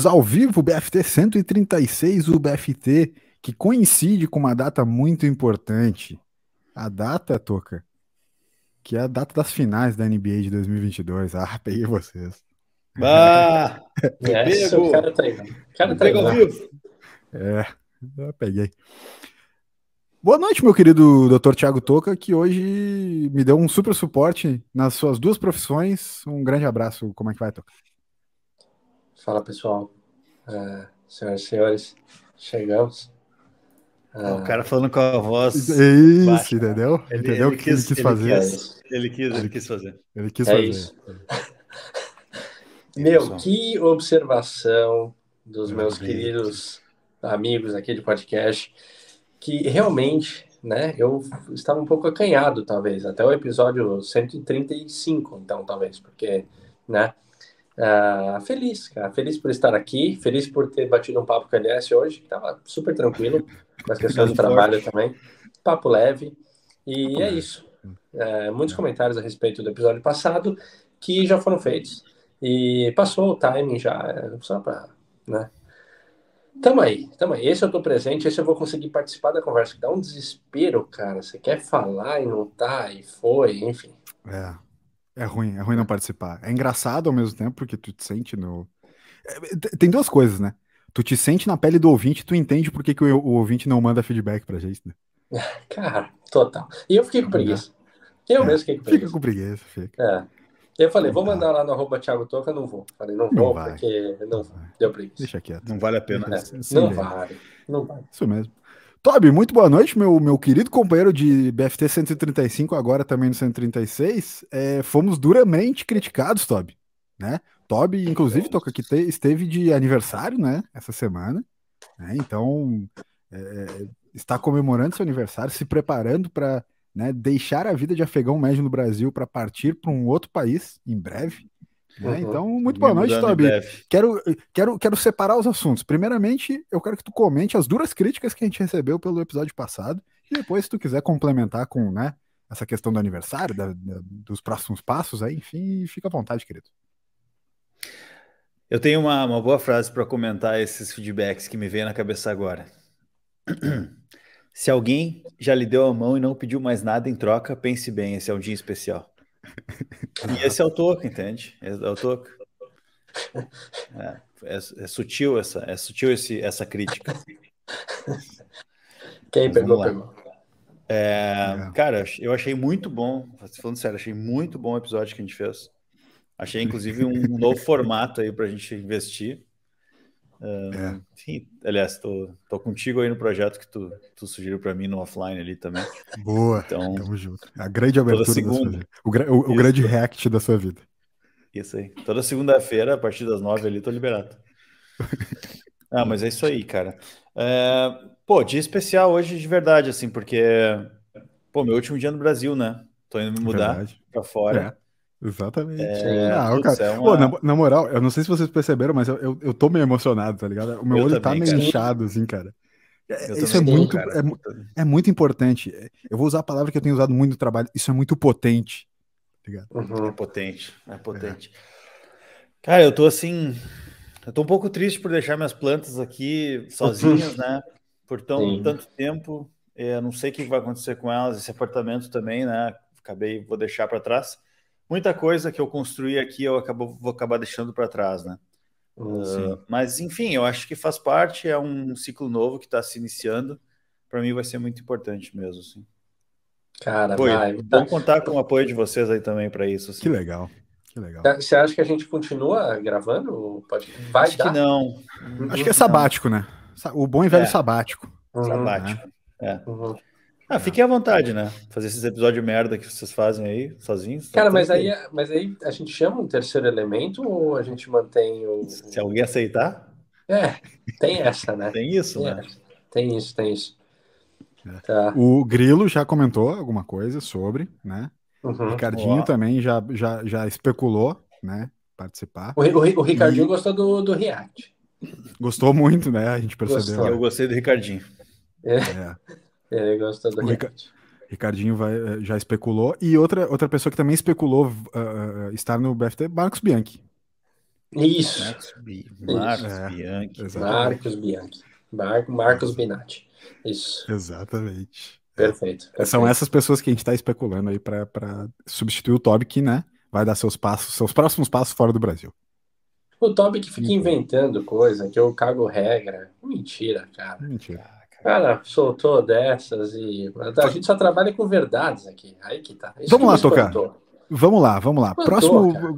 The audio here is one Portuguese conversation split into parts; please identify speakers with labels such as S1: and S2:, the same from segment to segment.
S1: Estamos ao vivo, BFT 136, o BFT que coincide com uma data muito importante. A data, Toca, que é a data das finais da NBA de 2022. Ah, peguei vocês.
S2: Ah, Essa, o cara tá aí. O cara tá ao vivo.
S1: É, eu peguei. Boa noite, meu querido Dr. Tiago Toca, que hoje me deu um super suporte nas suas duas profissões. Um grande abraço. Como é que vai, Toca?
S3: Fala, pessoal. Uh, senhoras e senhores, chegamos.
S2: Uh... O cara falando com a voz.
S1: Isso, baixa. entendeu?
S2: Ele,
S1: entendeu
S2: o que ele quis fazer? Ele quis, ele quis fazer.
S1: Ele quis
S3: é
S1: fazer.
S3: Isso. Meu, que observação dos meus queridos amigos aqui de podcast, que realmente, né, eu estava um pouco acanhado, talvez, até o episódio 135, então, talvez, porque, né, Uh, feliz, cara. Feliz por estar aqui. Feliz por ter batido um papo com a LS hoje, que estava super tranquilo, com as questões do trabalho também. Papo leve. E é isso. Uh, muitos comentários a respeito do episódio passado que já foram feitos. E passou o timing já, só para. Né? Tamo aí, tamo aí. Esse eu tô presente, esse eu vou conseguir participar da conversa. Dá um desespero, cara. Você quer falar e não tá, e foi, enfim.
S1: É. É ruim, é ruim não participar. É engraçado ao mesmo tempo, porque tu te sente no. É, tem duas coisas, né? Tu te sente na pele do ouvinte, tu entende por que, que o, o ouvinte não manda feedback pra gente, né?
S3: Cara, total. E eu fiquei com preguiça. Eu é, mesmo fiquei com preguiça.
S1: Fica com preguiça, fica.
S3: É. Eu falei, vou mandar lá no arroba Thiago Toca, não vou. Falei, não, não vou, vai. porque não, não deu preguiça.
S1: Deixa quieto.
S2: Não vale a pena.
S3: É, não vale, não vale.
S1: Isso mesmo. Toby, muito boa noite, meu, meu querido companheiro de BFT 135, agora também no 136. É, fomos duramente criticados, Toby. Né? Toby, inclusive, toca que te, esteve de aniversário, né? Essa semana. Né? Então, é, está comemorando seu aniversário, se preparando para né, deixar a vida de afegão médio no Brasil para partir para um outro país em breve. Né? Uhum. Então, muito boa noite, Tobi. Quero, quero, quero separar os assuntos. Primeiramente, eu quero que tu comente as duras críticas que a gente recebeu pelo episódio passado. E depois, se tu quiser complementar com né, essa questão do aniversário, da, da, dos próximos passos, aí, enfim, fica à vontade, querido.
S2: Eu tenho uma, uma boa frase para comentar esses feedbacks que me vem na cabeça agora. Se alguém já lhe deu a mão e não pediu mais nada em troca, pense bem, esse é um dia especial. E esse é o toco, entende? É o toco. É, é, é, sutil essa, é sutil esse, essa crítica.
S3: Quem pegou, pegou.
S2: É, cara, eu achei muito bom, falando sério, achei muito bom o episódio que a gente fez. Achei, inclusive, um novo formato aí para a gente investir. É. Sim, aliás, tô, tô contigo aí no projeto que tu, tu sugeriu para mim no offline ali também.
S1: Boa, então, tamo junto. A grande abertura segunda, da sua vida. O, o, o grande react da sua vida.
S2: Isso aí. Toda segunda-feira, a partir das nove ali, tô liberado. ah, mas é isso aí, cara. É, pô, dia especial hoje de verdade, assim, porque, pô, meu último dia no Brasil, né? Tô indo me mudar para fora.
S1: É. Exatamente. É, ah, cara, é uma... Pô, na, na, moral, eu não sei se vocês perceberam, mas eu, eu, eu tô meio emocionado, tá ligado? O meu eu olho tá também, tá meio cara. inchado, assim, cara. É, isso é muito, é, é, muito importante. Eu vou usar a palavra que eu tenho usado muito no trabalho. Isso é muito potente.
S2: Tá ligado? Uhum. É potente, é potente. Cara, eu tô assim. Eu tô um pouco triste por deixar minhas plantas aqui sozinhas, né? Por tão, tanto tempo. Eu não sei o que vai acontecer com elas. Esse apartamento também, né? Acabei, vou deixar para trás muita coisa que eu construí aqui eu acabo, vou acabar deixando para trás, né? Uh, mas enfim, eu acho que faz parte, é um ciclo novo que está se iniciando. Para mim vai ser muito importante mesmo, assim.
S3: Cara, Pô, vai.
S2: Vamos contar com o apoio de vocês aí também para isso. Assim.
S1: Que legal. Que legal.
S3: Você acha que a gente continua gravando? Pode... Vai
S2: acho dar? que não.
S1: Acho que é sabático, né? O bom e velho é. sabático.
S2: Uhum. Sabático. É. Uhum. Ah, fiquem à vontade, né? Fazer esses episódios merda que vocês fazem aí, sozinhos.
S3: Tá Cara, mas aí, mas aí a gente chama um terceiro elemento ou a gente mantém o.
S2: Se alguém aceitar?
S3: É, tem essa, né?
S2: tem isso, tem né?
S3: Essa. Tem isso, tem isso.
S1: É. Tá. O Grilo já comentou alguma coisa sobre, né? Uhum. O Ricardinho também já, já, já especulou, né? Participar.
S3: O, o, o Ricardinho e... gostou do, do React.
S1: Gostou muito, né? A gente percebeu.
S2: Gostou. Eu gostei do Ricardinho.
S3: É. é. É, gosta do Rica...
S1: Ricardinho vai, eh, já especulou. E outra, outra pessoa que também especulou uh, estar no BFT, Marcos Bianchi.
S3: Isso.
S2: Marcos, Marcos
S1: é,
S2: Bianchi.
S3: Marcos Bianchi. Marco, Marcos Binatti. Isso.
S1: Exatamente.
S3: Perfeito, perfeito.
S1: São essas pessoas que a gente está especulando aí para substituir o Toby, que né, vai dar seus passos, seus próximos passos fora do Brasil.
S3: O Toby que fica inventando coisa, que eu cago regra. Mentira, cara.
S1: Mentira.
S3: Cara, soltou dessas e. A gente só trabalha com verdades aqui. Aí que tá. Isso
S1: vamos
S3: que
S1: lá, Tocar. Vamos lá, vamos lá.
S3: Espantou,
S1: próximo,
S3: cara.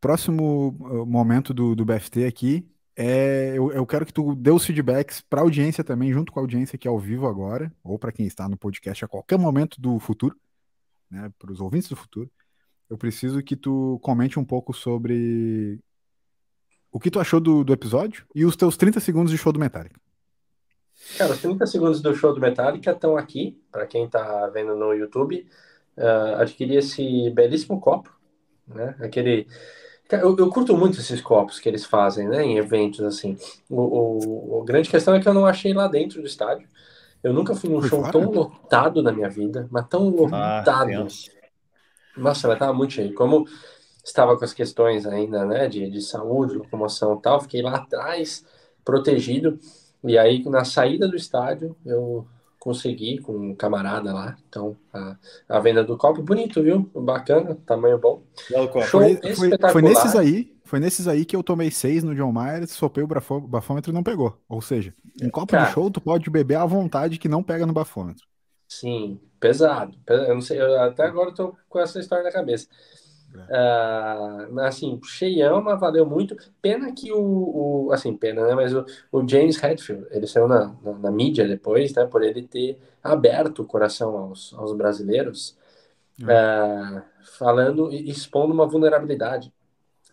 S1: próximo uh, momento do, do BFT aqui é eu, eu quero que tu dê os feedbacks para a audiência também, junto com a audiência que é ao vivo agora, ou para quem está no podcast a qualquer momento do futuro, né, para os ouvintes do futuro. Eu preciso que tu comente um pouco sobre o que tu achou do, do episódio e os teus 30 segundos de show do Metallica.
S3: Cara, os 30 segundos do show do Metallica estão aqui, para quem tá vendo no YouTube. Ah, adquiri esse belíssimo copo, né? Aquele. Eu, eu curto muito esses copos que eles fazem, né? Em eventos assim. O, o- grande questão é que eu não achei lá dentro do estádio. Eu nunca fui num show tão lotado na minha vida, mas tão
S2: Ah,
S3: lotado.
S2: tenso.
S3: Nossa, ela tava muito cheio. Como estava com as questões ainda, né, de, de saúde, locomoção e tal, fiquei lá atrás, protegido. E aí, na saída do estádio, eu consegui com um camarada lá. Então, a, a venda do copo, bonito, viu? Bacana, tamanho bom. Show
S1: Foi, foi, nesses aí, foi nesses aí que eu tomei seis no John Mayer, sopei o bafô- bafômetro e não pegou. Ou seja, em copo
S3: Cara.
S1: de show tu pode beber à vontade que não pega no bafômetro.
S3: Sim, pesado. Pe- Eu não sei, eu até agora eu tô com essa história na cabeça. Mas, assim, cheião, mas valeu muito. Pena que o, o- assim, pena, né? Mas o, o James Hetfield, ele saiu na, na, na mídia depois, né? Por ele ter aberto o coração aos, aos brasileiros, ah, falando e expondo uma vulnerabilidade,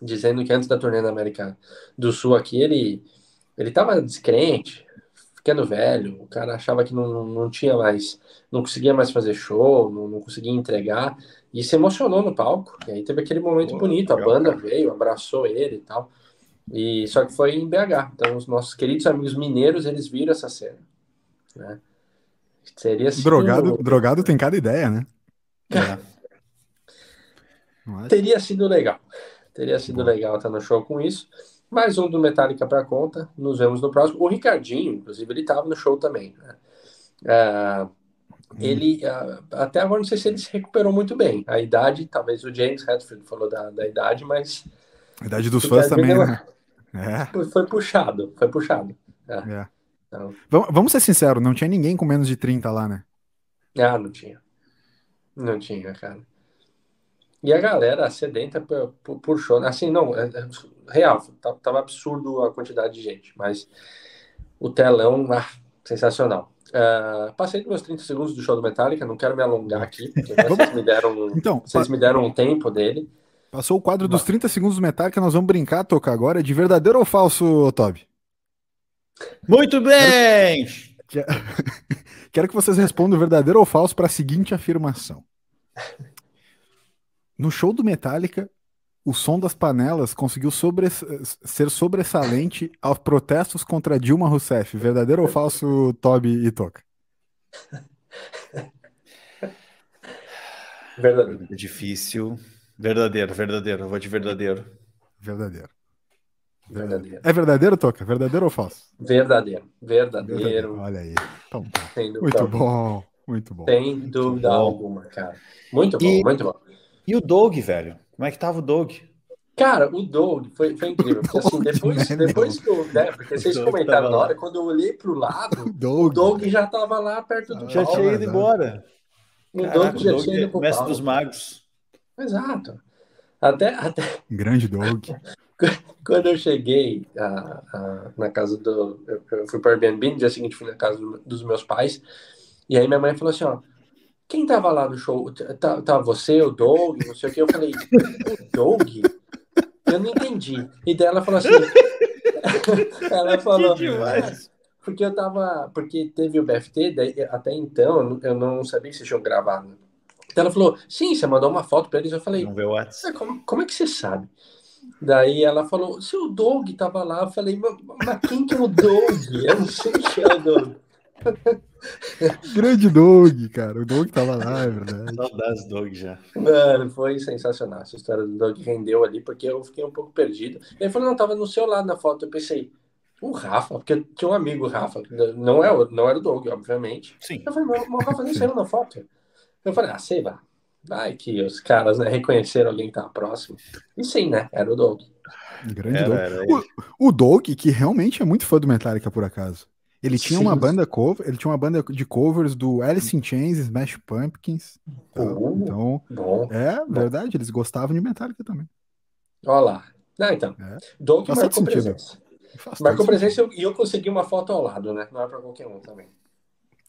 S3: dizendo que antes da turnê na América do Sul aqui, ele ele estava descrente, ficando velho, o cara achava que não, não, não tinha mais, não conseguia mais fazer show, não, não conseguia entregar, e se emocionou no palco. E aí teve aquele momento
S2: Pô,
S3: bonito, a
S2: legal,
S3: banda
S2: cara.
S3: veio, abraçou ele e tal. E só que foi em BH. Então os nossos queridos amigos mineiros, eles viram essa cena, né? Seria sido-
S1: Drogado, drogado tem cada ideia, né?
S2: É.
S1: Não acha?
S3: Teria sido legal. Teria sido
S1: Boa.
S3: legal estar no show com isso. Mais um do Metallica para conta. Nos vemos no próximo. O Ricardinho, inclusive, ele estava no show também. né? Ah, ele, ah, até agora, não sei se ele se recuperou muito bem. A idade, talvez o James Hetfield falou da, da idade, mas
S1: A idade dos fãs também,
S3: deu-
S1: né? É,
S3: foi, puxado. Foi puxado.
S1: é.
S3: Então,
S1: Vamos, ser sinceros, não tinha ninguém com menos de 30 lá, né?
S3: ah, não tinha. Não tinha, cara. E a galera sedenta por, por, por show. Assim, não, é, é real, tá- tava absurdo a quantidade de gente, mas o telão, ah, sensacional. Ah, passei dos meus 30 segundos do show do Metallica, não quero me alongar aqui, porque vocês me deram,
S1: Então,
S3: vocês
S1: pa-
S3: me deram um tempo dele.
S1: passou o quadro dos 30 segundos do Metallica, nós vamos brincar, tocar agora. De verdadeiro ou falso, Toby?
S2: Muito bem!
S1: Quero que vocês respondam verdadeiro ou falso para a seguinte afirmação. No show do Metallica, o som das panelas conseguiu sobre- ser sobressalente aos protestos contra Dilma Rousseff. Verdadeiro ou falso, Toby e Toca?
S3: Verdadeiro.
S2: Pergunta difícil. Verdadeiro, verdadeiro. Eu vou de verdadeiro.
S1: Verdadeiro.
S3: Verdadeiro.
S1: É verdadeiro, Toca? Verdadeiro ou falso?
S3: Verdadeiro. Verdadeiro.
S1: Olha aí. Então, tá. Muito bom, muito bom.
S3: Sem dúvida
S2: bom.
S3: alguma, cara. Muito bom,
S2: E-
S3: muito bom.
S2: E o Doug, velho? Como é que tava o Doug?
S3: Cara, o Doug foi, foi incrível. Porque assim, depois,
S1: né,
S3: depois que eu, né, porque vocês
S2: Doug
S3: comentaram na hora, quando eu olhei pro lado, o
S1: Doug.
S3: Doug já tava lá perto do
S2: Já
S3: palco.
S2: tinha ido embora.
S3: O
S2: Caraca,
S3: Doug
S2: o
S3: já
S2: Doug
S3: tinha ido
S2: é
S3: pro
S2: mestre
S3: palco.
S2: dos magos.
S3: Exato. Até, até
S1: Grande Doug.
S3: quando eu cheguei ah, ah, na casa do. Eu, eu fui para Airbnb, no dia seguinte fui na casa do- dos meus pais. E aí minha mãe falou assim: ó, quem tava lá no show? Tá, tá você, o Doug, não sei o que. Eu falei: o Doug? Eu não entendi. E daí ela falou assim: ela falou.
S2: Que demais.
S3: Porque eu tava. Porque teve o BFT, daí, até então eu não- sabia que vocês tinham gravado. Então ela falou: sim, você mandou uma foto pra eles. Eu falei:
S2: Não vê o.
S3: "Ah, como, como é que você sabe? Daí ela falou: seu Doug tava lá. Eu falei: mas, mas quem que é o Doug? Eu não sei quem é o Doug.
S1: Grande Doug, cara. O Doug tava lá, é verdade.
S2: Saudades do Doug já.
S3: Mano, foi sensacional. Essa história do Doug rendeu ali, porque eu fiquei um pouco perdido. Ele falou, não, tava no seu lado na foto. Eu pensei, o Rafa, porque tinha um amigo, Rafa, não, é, não era o Doug, obviamente.
S2: Sim.
S3: Eu falei, mas o Rafa nem saiu na foto. Eu falei, ah, sei lá. Vai que os caras né, reconheceram alguém que tava próximo. E sim, né? Era o Doug.
S1: Grande era, Doug. Era o, o Doug, que realmente é muito fã do Metallica, por acaso. Ele tinha Sim. uma banda cover, ele tinha uma banda de covers do Alice in Chains, Smash Pumpkins. Uh, então, bom, é bom. verdade, eles gostavam de Metallica também.
S3: Olha lá. Ah, então. É. Faz marcou presença. marcou presença e eu, eu consegui uma foto ao lado, né? Não é para qualquer um também.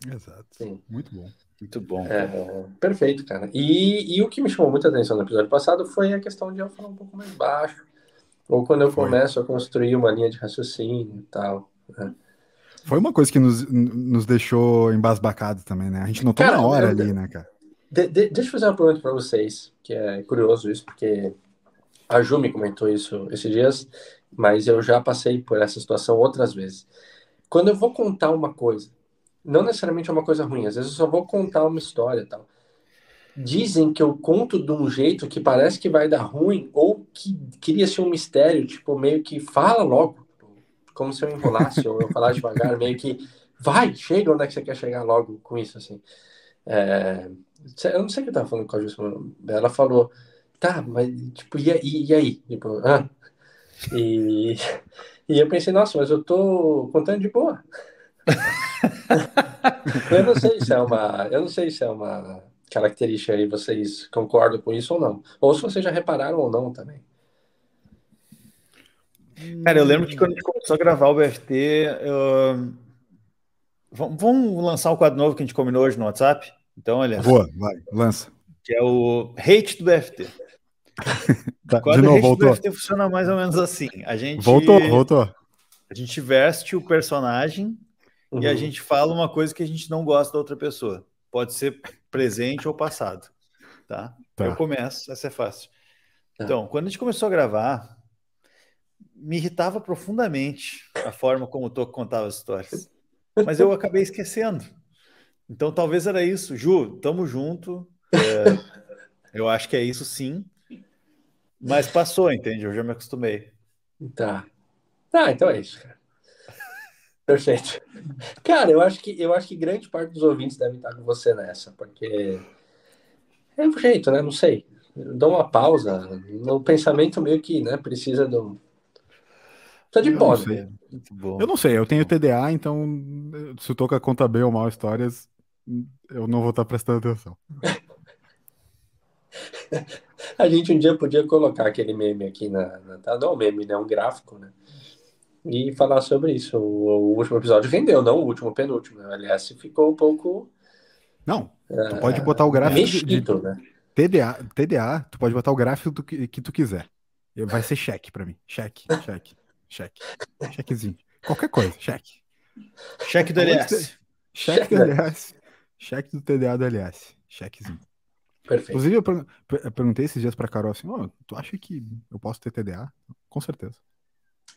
S1: Exato. Sim. Muito bom.
S2: Muito bom.
S3: É, perfeito, cara. E, e o que me chamou muita atenção no episódio passado foi a questão de eu falar um pouco mais baixo. Ou quando eu foi. começo a construir uma linha de raciocínio e tal. Né?
S1: Foi uma coisa que nos, nos deixou embasbacados também, né? A gente notou cara, na hora eu, ali, né, cara?
S3: De, de, deixa eu fazer uma pergunta para vocês, que é curioso isso, porque a Ju me comentou isso esses dias, mas eu já passei por essa situação outras vezes. Quando eu vou contar uma coisa, não necessariamente é uma coisa ruim, às vezes eu só vou contar uma história e tal. Dizem que eu conto de um jeito que parece que vai dar ruim, ou que cria-se um mistério, tipo, meio que fala logo como se eu enrolasse ou eu falasse devagar, meio que vai, chega onde é que você quer chegar logo com isso, assim. É, eu não sei o que eu tava falando com a Justa, ela falou, tá, mas, tipo, e, e, e aí? Tipo, ah. E, e eu pensei, nossa, mas eu tô contando de boa. eu não sei se é uma, eu não sei se é uma característica aí, vocês concordam com isso ou não. Ou se vocês já repararam ou não também.
S2: Cara, eu lembro que quando a gente começou a gravar o BFT, eu... vamos lançar um quadro novo que a gente combinou hoje no WhatsApp? Então, olha.
S1: Boa, vai, lança.
S2: Que é o Hate do BFT.
S1: tá, de novo, voltou.
S2: do BFT funciona mais ou menos assim. A gente,
S1: voltou, voltou.
S2: A gente veste o personagem uhum. e a uhum. gente fala uma coisa que a gente não gosta da outra pessoa. Pode ser presente ou passado. Tá? tá. Eu começo, essa é fácil. Tá. Então, quando a gente começou a gravar, me irritava profundamente a forma como o Toco contava as histórias. Mas eu acabei esquecendo. Então talvez era isso. Ju, tamo junto. É, eu acho que é isso sim. Mas passou, entende? Eu já me acostumei.
S3: Tá. Tá, então é isso, cara. Perfeito. Cara, eu acho que eu acho que grande parte dos ouvintes devem estar com você nessa, porque é o jeito, né? Não sei. Dá uma pausa. No pensamento meio que, né, precisa um Tá de pose.
S1: Eu não sei, eu tenho TDA, então se o Toca conta bem ou mal histórias, eu não vou estar prestando atenção.
S3: A gente um dia podia colocar aquele meme aqui na, na não um meme, né? Um gráfico, né? E falar sobre isso. O, o último episódio rendeu, não o último, o penúltimo. Né? Aliás, ficou um pouco.
S1: Não, tu pode botar o gráfico
S3: mexido,
S1: de, né? TDA, TDA, tu pode botar o gráfico do que, que tu quiser. Vai ser cheque para mim. Cheque, cheque. Cheque. Chequezinho. Qualquer coisa, cheque.
S2: Cheque do LS.
S1: Cheque do LS. Cheque do TDA do LS. Chequezinho.
S3: Perfeito.
S1: Inclusive, eu perguntei esses dias pra Carol assim: oh, tu acha que eu posso ter TDA? Com certeza.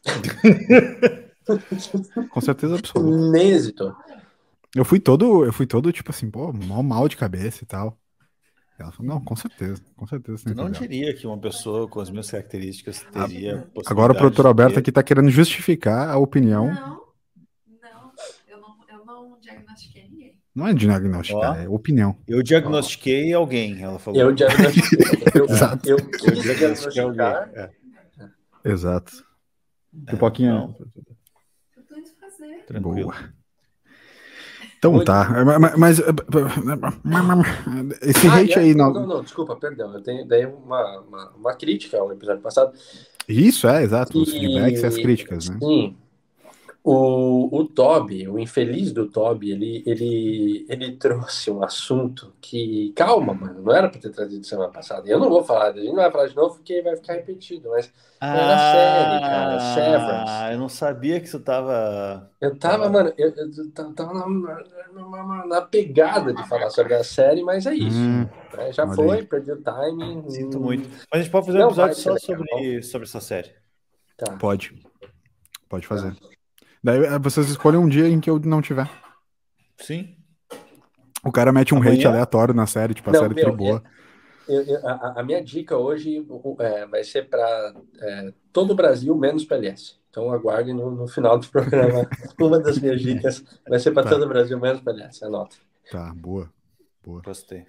S1: Com certeza absoluta.
S3: Nem hesitou.
S1: Eu fui todo, eu fui todo, tipo assim, pô, mal, mal de cabeça e tal. Ela falou, não, com certeza, com certeza.
S2: Eu não diria que uma pessoa com as minhas características teria
S1: ah, Agora o produtor Alberto ter... aqui está querendo justificar a opinião.
S4: Não, não, eu não, eu não diagnostiquei ninguém.
S1: Não é diagnosticar, é opinião.
S2: Eu diagnostiquei alguém, ela falou.
S3: Eu diagnostiquei. eu,
S1: Exato.
S3: Eu, eu, eu diagnostiquei alguém. É.
S1: Exato. Pipoquinha.
S4: Não. Eu tô indo fazer.
S1: Tranquilo. Boa. Então tá, mas, esse ah, hate aí
S3: não... não. Não, desculpa, perdão, eu tenho daí uma, uma, uma crítica ao episódio passado.
S1: Isso, é, exato, os feedbacks e as críticas, né?
S3: Sim, o, o Toby, o infeliz do Toby, ele, ele, ele trouxe um assunto que, calma, mano, não era para ter trazido semana passada. Eu não vou falar, a gente não vai falar de novo porque vai ficar repetido, mas
S2: ah, era série, cara, Severance. Eu não sabia que isso tava.
S3: Eu tava, tava... mano, eu, eu tava na, na, na, pegada de falar sobre a série, mas é isso. Hum, né? Já foi, perdi o timing.
S2: Sinto muito. Mas a gente pode fazer um episódio só sobre, sobre essa série.
S1: Tá. Pode. Pode fazer. Tá. Daí eh, vocês escolhem um dia em que eu não tiver.
S2: Sim.
S1: O cara mete um
S2: Amanhã?
S1: hate aleatório na série, tipo, a
S3: Não,
S1: série
S3: meu,
S1: boa.
S3: Eu- eu- a, a minha dica hoje é, vai ser para todo o Brasil, menos PLS. Então aguardem no, no final do programa. Uma das minhas dicas vai ser para
S1: Tá.
S3: todo o Brasil, menos PLS. Anota.
S1: Tá, boa. Boa.
S2: Gostei.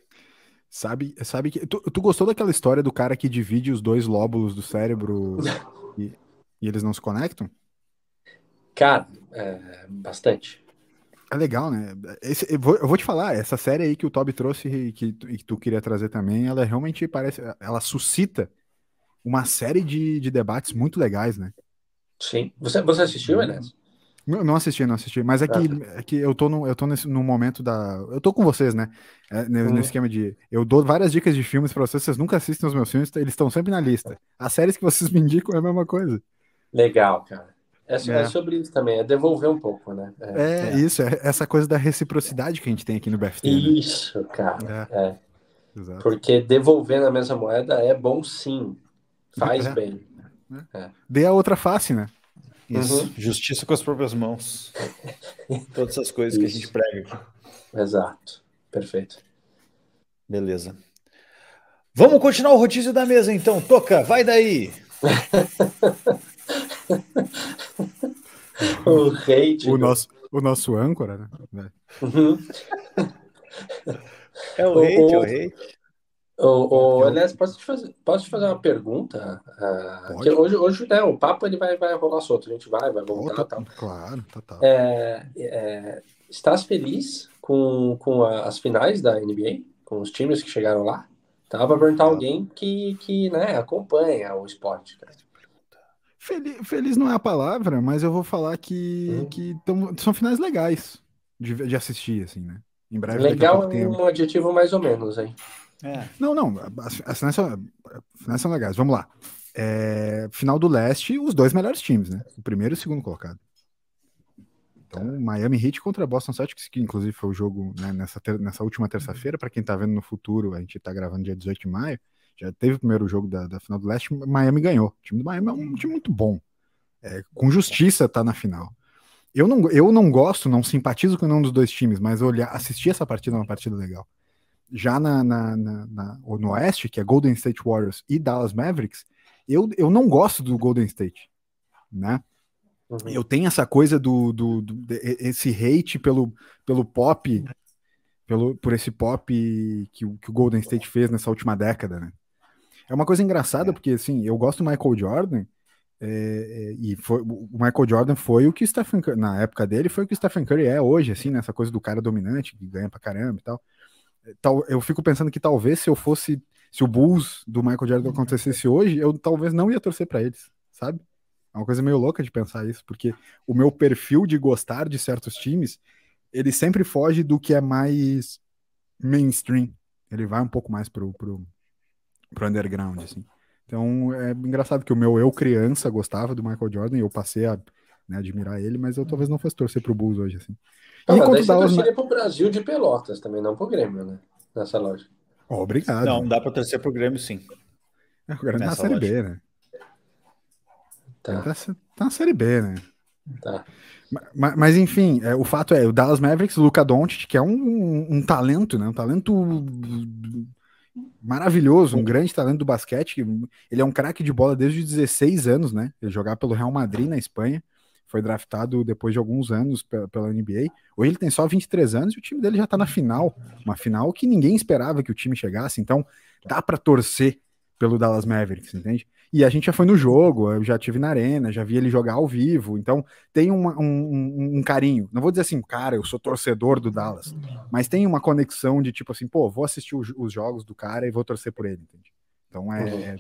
S1: Sabe, sabe que. Tu, tu gostou daquela história do cara que divide os dois lóbulos do cérebro e, e eles não se conectam?
S3: Cara, é, bastante.
S1: É legal, né? Esse- eu, vou, eu vou te falar, essa série aí que o Toby trouxe e que, tu- e que tu queria trazer também, ela realmente parece. Ela suscita uma série de, de debates muito legais, né?
S3: Sim. Você, você assistiu, Enes?
S1: Não, não assisti, não assisti. Mas é que, é que eu tô, no, eu tô nesse, no momento da. Eu tô com vocês, né? É, no
S3: Uhum.
S1: esquema de. Eu dou várias dicas de filmes pra vocês, vocês nunca assistem os meus filmes, eles estão sempre na lista. As séries que vocês me indicam é a mesma coisa.
S3: Legal, cara. É,
S1: É.
S3: é sobre isso também, é devolver um pouco, né? É.
S1: É, isso, é essa coisa da reciprocidade que a gente tem aqui no BFT. Né?
S3: Isso, cara. É.
S1: Exato.
S3: Porque devolver na mesma moeda é bom sim. Faz
S1: É.
S3: bem.
S1: Dê a outra face, né?
S2: Isso.
S3: Uhum.
S2: Justiça com as próprias mãos. Todas essas coisas que a
S3: Isso.
S2: gente prega aqui.
S3: Exato. Perfeito.
S2: Beleza. Vamos continuar o rodízio da mesa, então. Toca, vai daí.
S3: O hate.
S1: O nosso, o nosso âncora, né?
S3: Uhum.
S2: É o
S3: O-
S2: hate,
S3: o-
S2: é o hate.
S3: Ô, ô, aliás, posso te, fazer, posso te fazer uma pergunta? Ah, que hoje, hoje né, o papo ele vai, vai rolar solto, a gente vai, vai voltar e tal.
S1: claro, tá, tá.
S3: É, é, estás feliz com, com a- as finais da NBA? Com os times que chegaram lá? Tava pra perguntar alguém que, que né, acompanha o esporte. cara.
S1: Feliz, feliz não é a palavra, mas eu vou falar que,
S3: Hum.
S1: que tão- são finais legais de, de assistir, assim, né? Em breve,
S3: Legal é um adjetivo mais ou menos, hein?
S2: É.
S1: Não, não, as, as finais, são, as finais são legais. Vamos lá. É, final do leste, os dois melhores times, né? O primeiro e o segundo colocado. Então, Miami Heat contra Boston Celtics, que inclusive foi o jogo né, nessa, ter- nessa última terça-feira. Para quem tá vendo no futuro, a gente tá gravando dia 18 de maio. Já teve o primeiro jogo da, da final do leste, Miami ganhou. O time do Miami é um time muito bom. É, com justiça tá na final. Eu não, eu não gosto, não simpatizo com nenhum dos dois times, mas olhar, assistir essa partida é uma partida legal já na, na, na, na- no Oeste, que é Golden State Warriors e Dallas Mavericks, eu, eu não gosto do Golden State, né?
S3: Uhum.
S1: Eu tenho essa coisa do, do, do- de- esse hate pelo, pelo pop, pelo, por esse pop que, que o Golden State fez nessa última década, né? É uma coisa engraçada, porque assim, eu gosto do Michael Jordan, é, é, e foi, o Michael Jordan foi o que o Stephen Curry, na época dele, foi o que o Stephen Curry é hoje, assim, nessa coisa do cara dominante, que ganha pra caramba e tal tal, eu fico pensando que talvez se eu fosse, se o Bulls do Michael Jordan acontecesse hoje, eu talvez não ia torcer pra eles, sabe? É uma coisa meio louca de pensar isso, porque o meu perfil de gostar de certos times, ele sempre foge do que é mais mainstream. Ele vai um pouco mais pro, pro, pro underground, assim. Então é engraçado que o meu eu criança gostava do Michael Jordan e eu passei a né, admirar ele, mas eu talvez não fosse torcer pro Bulls hoje, assim.
S3: Não,
S1: E
S3: mas
S1: contra
S3: daí
S1: o
S3: você
S1: Dallas,
S3: torceria pro Brasil de Pelotas também, não pro Grêmio, né? Nessa loja.
S1: Obrigado.
S2: Não, dá para torcer pro Grêmio, sim.
S1: É, o Grêmio tá na Série. B, né?
S3: Tá,
S1: Tá, tá na Série B, né?
S3: tá.
S1: Mas, mas, enfim, é, o fato é, o Dallas Mavericks, o Luca Doncic, que é um, um, um talento, né? Um talento maravilhoso, um grande talento do basquete. Ele é um craque de bola desde os 16 anos, né? Ele jogava pelo Real Madrid na Espanha. Foi draftado depois de alguns anos pela, pela NBA. Hoje ele tem só 23 anos e o time dele já tá na final. Uma final que ninguém esperava que o time chegasse. Então, dá para torcer pelo Dallas Mavericks, entende? E a gente já foi no jogo, eu já tive na arena, já vi ele jogar ao vivo, então tem uma, um, um, um, carinho. Não vou dizer assim, cara, eu sou torcedor do Dallas, mas tem uma conexão de tipo assim, pô, vou assistir os, os jogos do cara e vou torcer por ele, entende? Então é. é...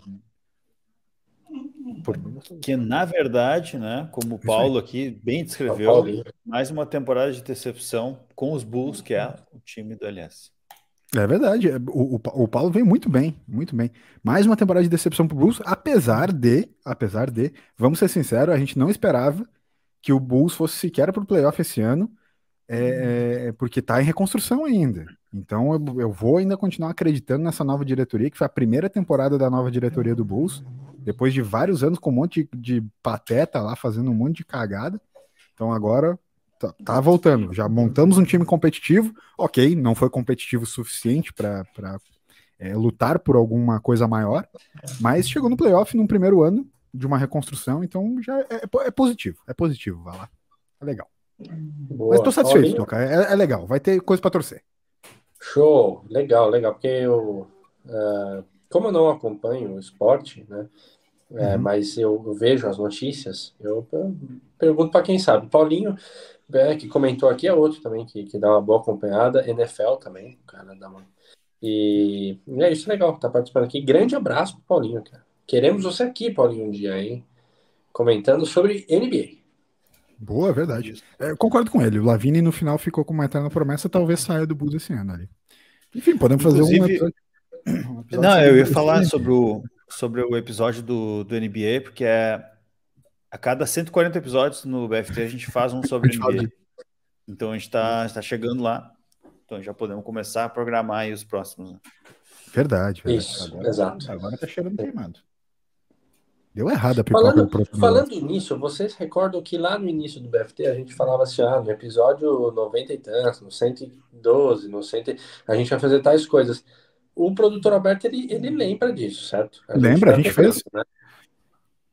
S2: Porque, na verdade, né, como o Paulo aqui bem descreveu, mais uma temporada de decepção com os Bulls, que é o time do LS.
S1: É verdade, o, o, o, Paulo veio muito bem, muito bem. Mais uma temporada de decepção pro Bulls, apesar de, apesar de, vamos ser sinceros, a gente não esperava que o Bulls fosse sequer pro playoff esse ano, é, porque tá em reconstrução ainda. Então eu, eu, vou ainda continuar acreditando nessa nova diretoria, que foi a primeira temporada da nova diretoria do Bulls, depois de vários anos com um monte de, de pateta lá fazendo um monte de cagada. Então agora tá, tá voltando. Já montamos um time competitivo. Ok, não foi competitivo o suficiente para é, lutar por alguma coisa maior, mas chegou no playoff num primeiro ano de uma reconstrução, então já é, é positivo. É positivo, vai lá. É legal. Boa. Mas tô satisfeito, Toca. É, é, legal. Vai ter coisa para torcer.
S3: Show, legal, legal. Porque eu, uh, como eu não acompanho o esporte, né? É, uhum. Mas eu, eu, vejo as notícias, eu, eu pergunto para quem sabe. Paulinho, é, que comentou aqui, é outro também que, que dá uma boa acompanhada. NFL também, cara, dá uma. E, é isso legal, tá participando aqui. Grande abraço pro Paulinho, cara. Queremos você aqui, Paulinho, um dia, hein? Comentando sobre NBA.
S1: Boa, verdade. É, concordo com ele. O Lavini no final ficou com uma eterna promessa, talvez saia do Bulls esse ano ali. Enfim, podemos fazer um episódio.
S2: Não, eu ia falar sobre o, sobre o episódio do, do NBA, porque é a cada 140 episódios no BFT a gente faz um sobre o NBA. Então a gente está tá chegando lá. Então já podemos começar a programar aí os próximos. Né?
S1: Verdade, verdade.
S3: Isso, agora, exato.
S1: Agora tá cheirando queimado. Deu errado a
S3: pipoca falando, falando nisso, vocês recordam que lá no início do BFT a gente falava assim, ah, no episódio 90 e tantos, no 112, no 100, a gente vai fazer tais coisas. O produtor Alberto, ele, ele lembra disso, certo?
S1: A Lembra, a gente fez. Né?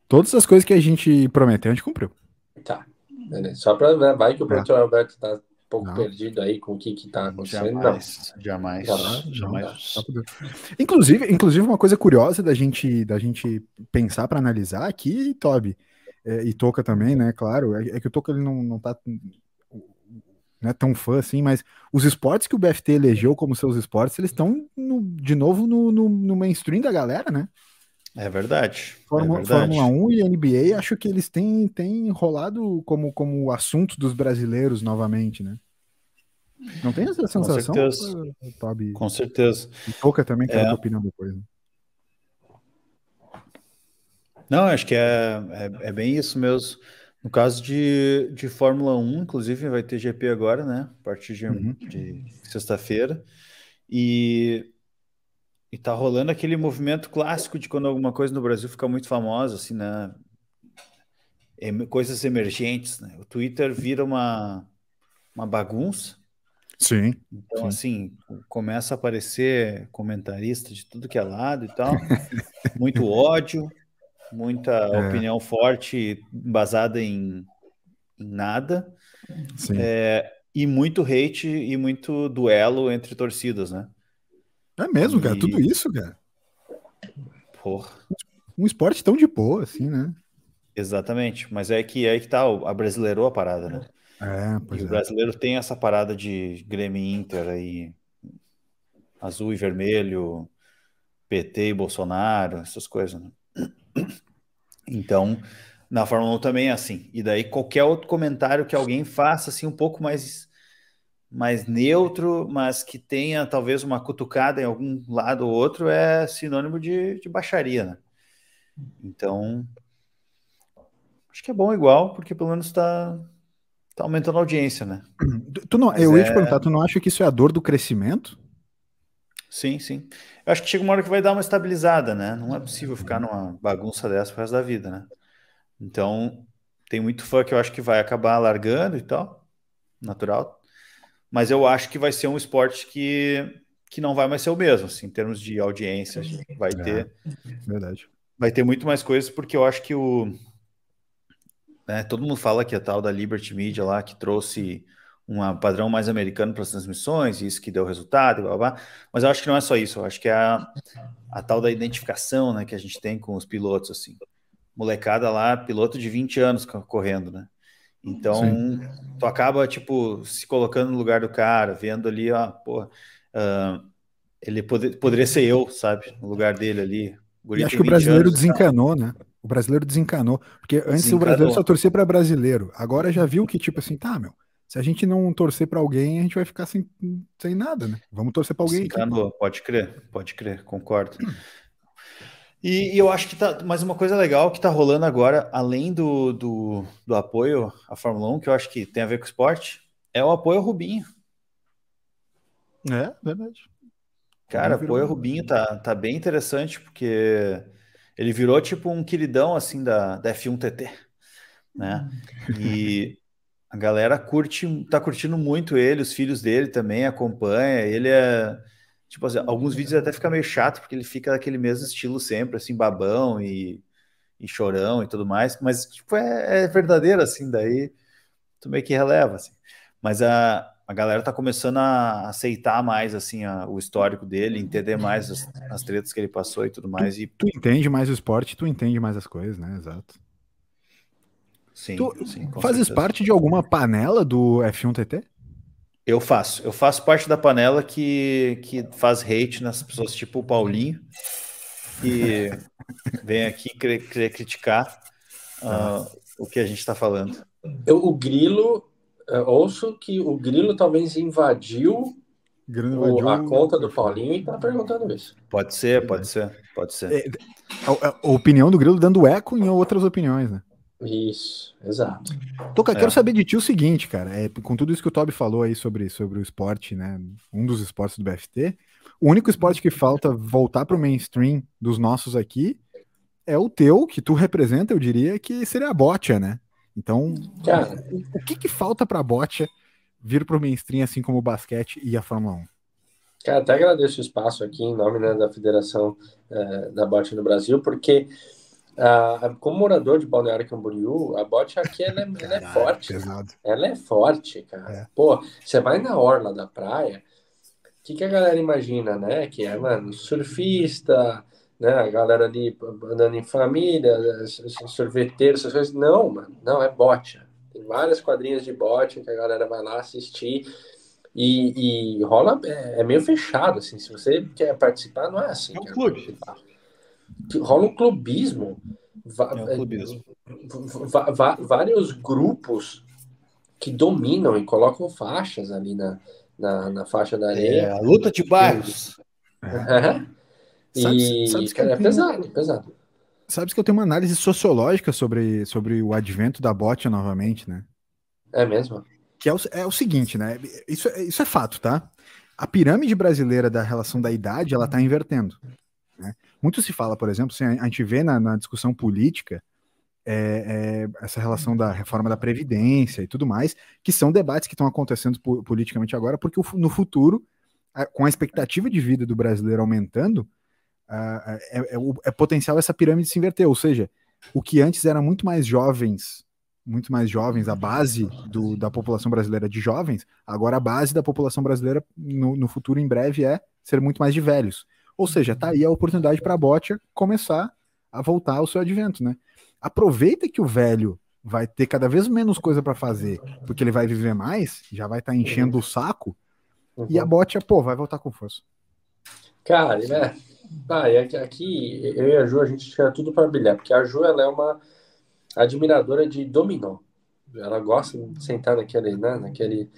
S1: Todas as coisas que a gente prometeu, a gente cumpriu.
S3: Tá. Só para né, vai que o produtor é. Alberto tá pouco não. perdido aí com o que está acontecendo.
S2: Jamais, jamais, jamais. jamais.
S1: Inclusive, inclusive, uma coisa curiosa da gente, da gente pensar para analisar aqui, Toby, é, e Toca também, né? Claro, é, é, que o Toca ele não, não tá não é tão fã assim, mas os esportes que o BFT elegeu como seus esportes, eles estão de novo no, no, no mainstream da galera, né?
S2: É verdade.
S1: Fórmula,
S2: é verdade.
S1: Fórmula 1 e NBA, acho que eles têm, têm rolado como, como assunto dos brasileiros novamente, né? Não tem essa sensação?
S2: Com certeza. Toby? Com certeza.
S1: E Toca também, quer é. a opinião depois. Né?
S2: Não, acho que é, é, é, bem isso mesmo. No caso de, de Fórmula 1, inclusive, vai ter GP agora, né? A partir de, uhum. de sexta-feira. E e tá rolando aquele movimento clássico de quando alguma coisa no Brasil fica muito famosa, assim, né? Coisas emergentes, né? O Twitter vira uma, uma bagunça.
S1: Sim.
S2: Então,
S1: sim.
S2: assim, começa a aparecer comentarista de tudo que é lado e tal. muito ódio, muita é. opinião forte, basada em, em nada. É, e muito hate e muito duelo entre torcidas, né?
S1: É mesmo, e... cara, tudo isso, cara.
S2: Porra.
S1: Um esporte tão de boa, assim, né?
S2: Exatamente, mas é que é que tá, a brasileirou a parada, né?
S1: É, pois
S2: e
S1: é.
S2: o brasileiro tem essa parada de Grêmio Inter aí, azul e vermelho, PT e Bolsonaro, essas coisas, né? Então, na Fórmula 1 também é assim. E daí qualquer outro comentário que alguém faça assim um pouco mais mais neutro, mas que tenha talvez uma cutucada em algum lado ou outro, é sinônimo de, de baixaria, né? Então, acho que é bom igual, porque pelo menos está tá aumentando a audiência, né?
S1: Tu não, eu ia te é perguntar, tu não acha que isso é a dor do crescimento?
S2: Sim, sim. Eu acho que chega uma hora que vai dar uma estabilizada, né? Não é possível ficar numa bagunça dessa pro resto da vida, né? Então, tem muito fã que eu acho que vai acabar largando e tal, natural mas eu acho que vai ser um esporte que, que não vai mais ser o mesmo, assim, em termos de audiência, vai é, ter,
S1: verdade.
S2: vai ter muito mais coisas, porque eu acho que o, né, todo mundo fala que a tal da Liberty Media lá, que trouxe um padrão mais americano para as transmissões, isso que deu resultado, blá, blá, blá. mas eu acho que não é só isso, eu acho que é a, a tal da identificação, né, que a gente tem com os pilotos, assim, molecada lá, piloto de 20 anos correndo, né, então, Sim. tu acaba, tipo, se colocando no lugar do cara, vendo ali, ó, pô, uh, ele pode, poderia ser eu, sabe, no lugar dele ali.
S1: e acho que o brasileiro anos, desencanou, né? O brasileiro desencanou, porque antes desencanou. o brasileiro só torcia para brasileiro, agora já viu que, tipo assim, tá, meu, se a gente não torcer para alguém, a gente vai ficar sem, sem nada, né? Vamos torcer para alguém.
S2: Desencanou, pode crer, pode crer, concordo. E, e, eu acho que tá mais uma coisa legal que tá rolando agora, além do, do, do, apoio à Fórmula 1, que eu acho que tem a ver com o esporte, é o apoio ao Rubinho.
S1: É, verdade.
S2: Cara, apoio ao Rubinho tá, tá bem interessante, porque ele virou tipo um queridão assim da, da F1 TT, né? E, a galera curte, tá curtindo muito ele, os filhos dele também acompanha. Ele é tipo assim, alguns vídeos até fica meio chato porque ele fica daquele mesmo estilo sempre, assim, babão e, e chorão e tudo mais, mas tipo é, é verdadeiro assim, daí tu meio que releva assim. Mas a, a galera tá começando a aceitar mais assim a, o histórico dele, entender mais as, as tretas que ele passou e tudo mais. E
S1: tu entende mais o esporte, tu entende mais as coisas, né? Exato. Sim, tu sim, fazes certeza. parte de alguma panela do F1 TT?
S2: Eu faço. Eu faço parte da panela que, que faz hate nas pessoas tipo o Paulinho, que vem aqui querer criticar uh, o que a gente está falando.
S3: Eu, o Grilo, eu ouço que o Grilo talvez invadiu, invadiu o, a conta do Paulinho e está perguntando isso.
S2: Pode ser, pode ser, pode ser. É,
S1: a, a, opinião do Grilo dando eco em outras opiniões, né?
S3: Isso, exato.
S1: Toca, é. quero saber de ti o seguinte, cara. É, com tudo isso que o Toby falou aí sobre, sobre o esporte, né? Um dos esportes do BFT, o único esporte que falta voltar para o mainstream dos nossos aqui é o teu, que tu representa, eu diria, que seria a bocha, né? Então, cara, o, o que, que falta para a bocha vir para o mainstream, assim como o basquete e a Fórmula 1?
S3: Cara, até agradeço o espaço aqui em nome né, da Federação é, da Bote no Brasil, porque ah, como morador de Balneário Camboriú, a bote aqui ela é, ela é forte. Pesado. Ela é forte, cara. É. Pô, você vai na orla da praia, o que, que a galera imagina, né? Que é, mano, surfista, né? A galera ali andando em família, sorveteiro, essas coisas. Não, mano, não, é bote. Tem várias quadrinhas de bote que a galera vai lá assistir. E, e rola, é, é, meio fechado, assim. Se você quer participar, não é assim.
S2: É um clube. Participar
S3: rola um clubismo.
S2: É um clubismo.
S3: vários grupos que dominam e colocam faixas ali na, na, na faixa da areia. É,
S2: a luta de bairros.
S3: É. E, sabe, que é tenho... pesado, pesado.
S1: Sabes que eu tenho uma análise sociológica sobre, sobre o advento da bote novamente, né?
S3: É mesmo?
S1: Que é o, é o seguinte, né? Isso, é, isso é fato, tá? A pirâmide brasileira da relação da idade, ela tá invertendo. Né? Muito se fala, por exemplo, assim, a gente vê na, na discussão política é, é, essa relação da reforma da Previdência e tudo mais, que são debates que estão acontecendo politicamente agora, porque no futuro, com a expectativa de vida do brasileiro aumentando, é, é, é, potencial essa pirâmide se inverter, ou seja, o que antes era muito mais jovens, muito mais jovens, a base do, da população brasileira de jovens, agora a base da população brasileira no, no futuro, em breve, é ser muito mais de velhos. Ou seja, tá aí a oportunidade para a Botcha começar a voltar ao seu advento, né? Aproveita que o velho vai ter cada vez menos coisa para fazer, porque ele vai viver mais, já vai estar tá enchendo o saco, uhum. e a Botcha, pô, vai voltar com força.
S3: Cara, né? Ah, é aqui eu e a Ju, a gente tinha tudo para brilhar, porque a Ju ela é uma admiradora de dominó. Ela gosta de sentar naquele, né, naquele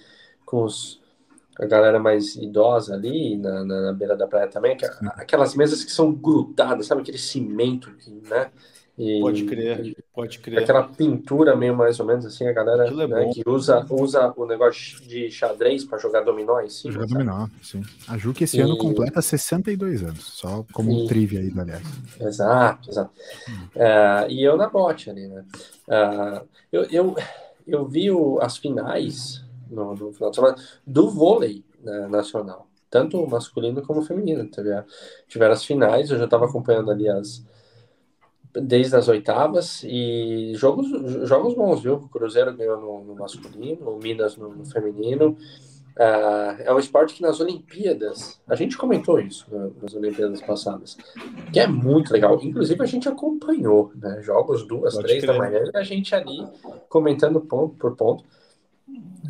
S3: com os a galera mais idosa ali na, na, na beira da praia também, que, aquelas mesas que são grudadas, sabe aquele cimento, né?
S2: E, pode crer, pode crer.
S3: Aquela pintura meio mais ou menos assim, a galera é né, que usa, usa o negócio de xadrez para jogar dominó em cima.
S1: Jogar dominó, sim. A Ju que esse e... ano completa 62 anos, só como e... um trivia aí, aliás.
S3: Exato, exato. Hum. Uh, e eu na bote ali, né? Uh, eu, eu, eu vi o, as finais no, no final de semana, do vôlei né, nacional, tanto masculino como feminino. Teve, tiveram as finais, eu já estava acompanhando ali as desde as oitavas e jogos, jogos bons, viu? O Cruzeiro ganhou no, no masculino, o Minas no, no feminino. Uh, é um esporte que nas Olimpíadas, a gente comentou isso né, nas Olimpíadas passadas, que é muito legal. Inclusive, a gente acompanhou né, jogos duas, Pode três crer. da manhã, e a gente ali comentando ponto por ponto.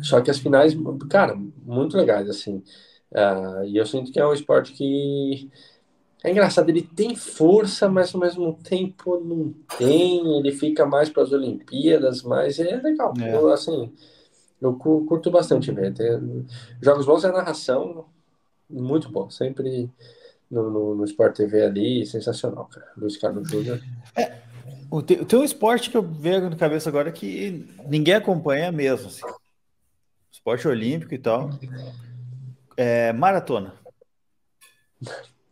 S3: Só que as finais, cara, muito legais, assim. Uh, e eu sinto que é um esporte que é engraçado, ele tem força, mas ao mesmo tempo não tem. Ele fica mais para as Olimpíadas, mas é legal. É. Eu, assim, eu curto bastante ver. Tem, jogos bons é narração, muito bom. Sempre no, no, no Sport TV ali, sensacional, cara. Luiz Carlos Júnior.
S2: É, o te, tem um esporte que eu vejo na cabeça agora que ninguém acompanha mesmo. Assim esporte olímpico e tal. É, maratona.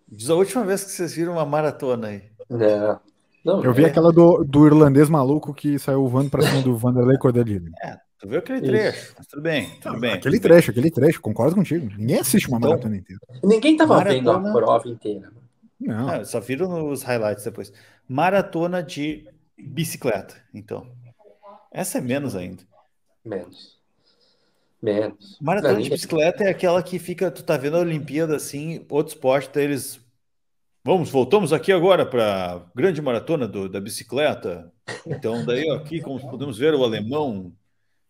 S2: Diz a última vez que vocês viram uma maratona aí.
S3: É.
S1: Não, eu vi é... aquela do, do irlandês maluco que saiu voando para cima do Vanderlei Cordelini.
S2: É, Tu viu aquele trecho, mas tudo bem, tudo
S1: Não,
S2: bem.
S1: aquele
S2: tudo bem.
S1: trecho, aquele trecho, concordo contigo. Ninguém assiste uma
S2: Então-
S1: maratona inteira.
S3: Ninguém tava
S2: Maratona-
S3: vendo a prova inteira.
S1: Não.
S2: Ah, só viram os highlights depois. Maratona de bicicleta, então. Essa é menos ainda.
S3: Menos. Menos.
S2: Maratona de bicicleta é aquela que fica, tu tá vendo a Olimpíada assim, outro esporte, daí eles. Vamos, voltamos aqui agora para grande maratona do- da bicicleta. Então, daí aqui, como podemos ver, o alemão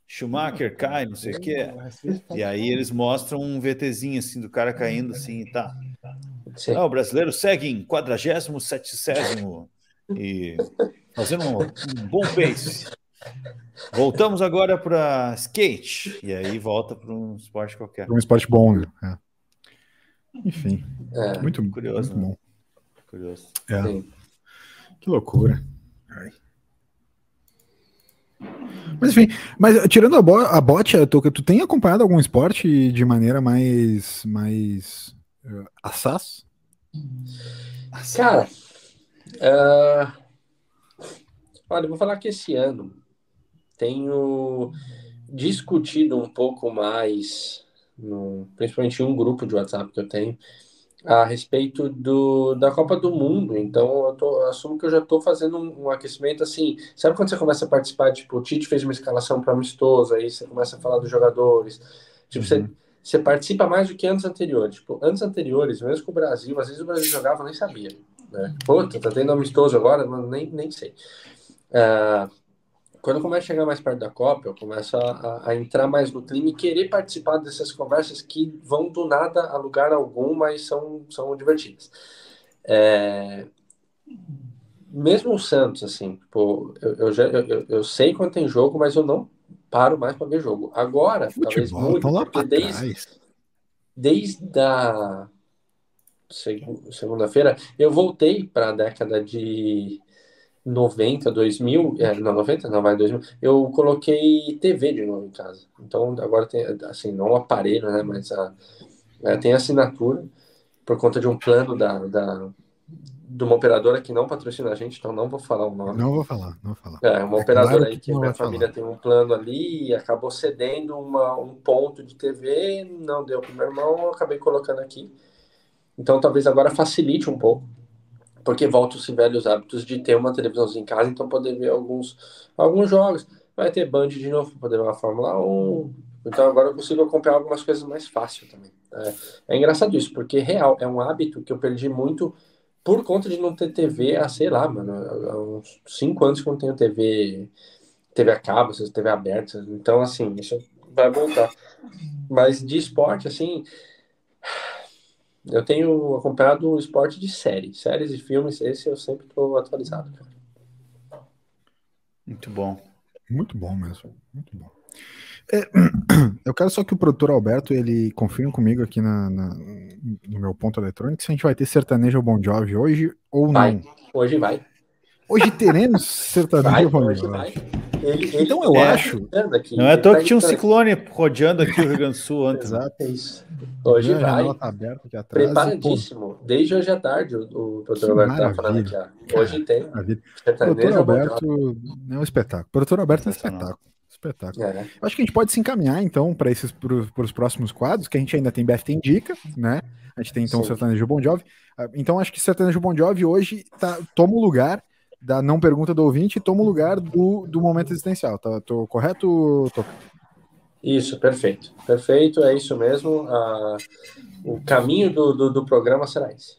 S2: Schumacher cai, não sei o quê. E aí eles mostram um VTzinho assim do cara caindo assim, tá. Ah, o brasileiro segue em 47 e fazendo um, um bom pace. Voltamos agora para skate. E aí volta para um esporte qualquer.
S1: Um esporte bom, né? É. Enfim,
S3: É,
S1: muito,
S2: Curioso,
S1: muito
S2: né?
S1: bom.
S2: Curioso.
S1: É, que loucura. Ai. Mas enfim, mas tirando a, bo a bote, Toca, tu tem acompanhado algum esporte de maneira mais, mais uh, assaz?
S3: Cara, ah, olha, eu vou falar que esse ano tenho discutido um pouco mais, no, principalmente em um grupo de WhatsApp que eu tenho, a respeito do, da Copa do Mundo. Então, eu, tô, eu assumo que eu já estou fazendo um, um aquecimento assim. Sabe quando você começa a participar? Tipo, o Tite fez uma escalação para amistoso, aí você começa a falar dos jogadores. Tipo, você, você participa mais do que anos anteriores. Tipo, anos anteriores, mesmo com o Brasil, às vezes o Brasil jogava, eu nem sabia. Né? Puta, tá tendo amistoso agora, mas nem, nem sei. Ah, quando começa a chegar mais perto da Copa, eu começo a, a- entrar mais no clima e querer participar dessas conversas que vão do nada a lugar algum, mas são, são divertidas. É, Mesmo o Santos, assim, tipo, eu, eu, já, eu, eu- sei quando tem jogo, mas eu não paro mais para ver jogo. Agora, talvez
S1: Futebol, tá lá
S3: porque
S1: pra
S3: desde,
S1: trás.
S3: desde a segu- segunda-feira, eu voltei para a década de 90, 2000, é, não, 90 não, vai 2000, eu coloquei TV de novo em casa. Então, agora tem, assim, não o aparelho, né, mas a, é, tem assinatura por conta de um plano da, da, de uma operadora que não patrocina a gente, então não vou falar o nome.
S1: Não vou falar, não vou falar.
S3: É, uma
S1: É
S3: operadora
S1: claro
S3: aí
S1: que
S3: minha
S1: vai falar.
S3: família tem um plano ali e acabou cedendo uma, um ponto de TV, não deu pro meu irmão, eu acabei colocando aqui. Então talvez agora facilite um pouco, porque voltam-se velhos hábitos de ter uma televisãozinha em casa, então poder ver alguns, alguns jogos. Vai ter Band de novo para poder ver a Fórmula 1. Então agora eu consigo acompanhar algumas coisas mais fácil também. É, é engraçado isso, porque real, é um hábito que eu perdi muito por conta de não ter TV há, sei lá, mano, há uns 5 anos que eu não tenho TV, TV a cabo, TV aberta. Então, assim, isso vai voltar. Mas de esporte, assim, eu tenho acompanhado o esporte de série, séries e filmes, esse eu sempre estou atualizado, cara.
S2: Muito bom.
S1: Muito bom mesmo, muito bom. É, eu quero só que o produtor Alberto ele confirme comigo aqui na, na- no meu ponto eletrônico se a gente vai ter sertanejo Bon Jovi hoje ou
S3: Vai,
S1: não.
S3: hoje vai.
S1: Hoje teremos
S3: Vai,
S1: sertanejo Bon
S3: hoje
S1: Jovi.
S3: vai. Ele, ele
S1: Então eu
S3: tá
S1: acho-
S3: Aqui,
S2: Não é à toa
S3: tá
S2: que tinha um ciclone rodeando aqui o Rio Grande do Sul antes. né?
S1: Exato.
S3: É isso. Hoje
S1: a
S3: vai.
S1: tá aberta aqui atrás. e,
S3: Preparadíssimo. Desde hoje à tarde, o, o
S1: Que
S3: doutor Alberto tá falando aqui. Ó. Hoje tem sertanejo Bon Jovi.
S1: Alberto é um espetáculo. Produtor Alberto é um espetáculo. Espetáculo.
S3: É.
S1: Eu Acho que a gente pode se encaminhar, então, para esses para os próximos quadros, que a gente ainda tem BFT Indica, né? A gente tem então o
S3: Sim.
S1: Sertanejo Bon Jovi. Ah, Então, acho que Sertanejo Bon Jovi hoje tá, toma o lugar da não pergunta do ouvinte e toma o lugar do, do momento existencial. Tá, tô correto? Tô...
S3: Isso, perfeito. Perfeito, é isso mesmo. Ah, o caminho do, do, do programa será esse.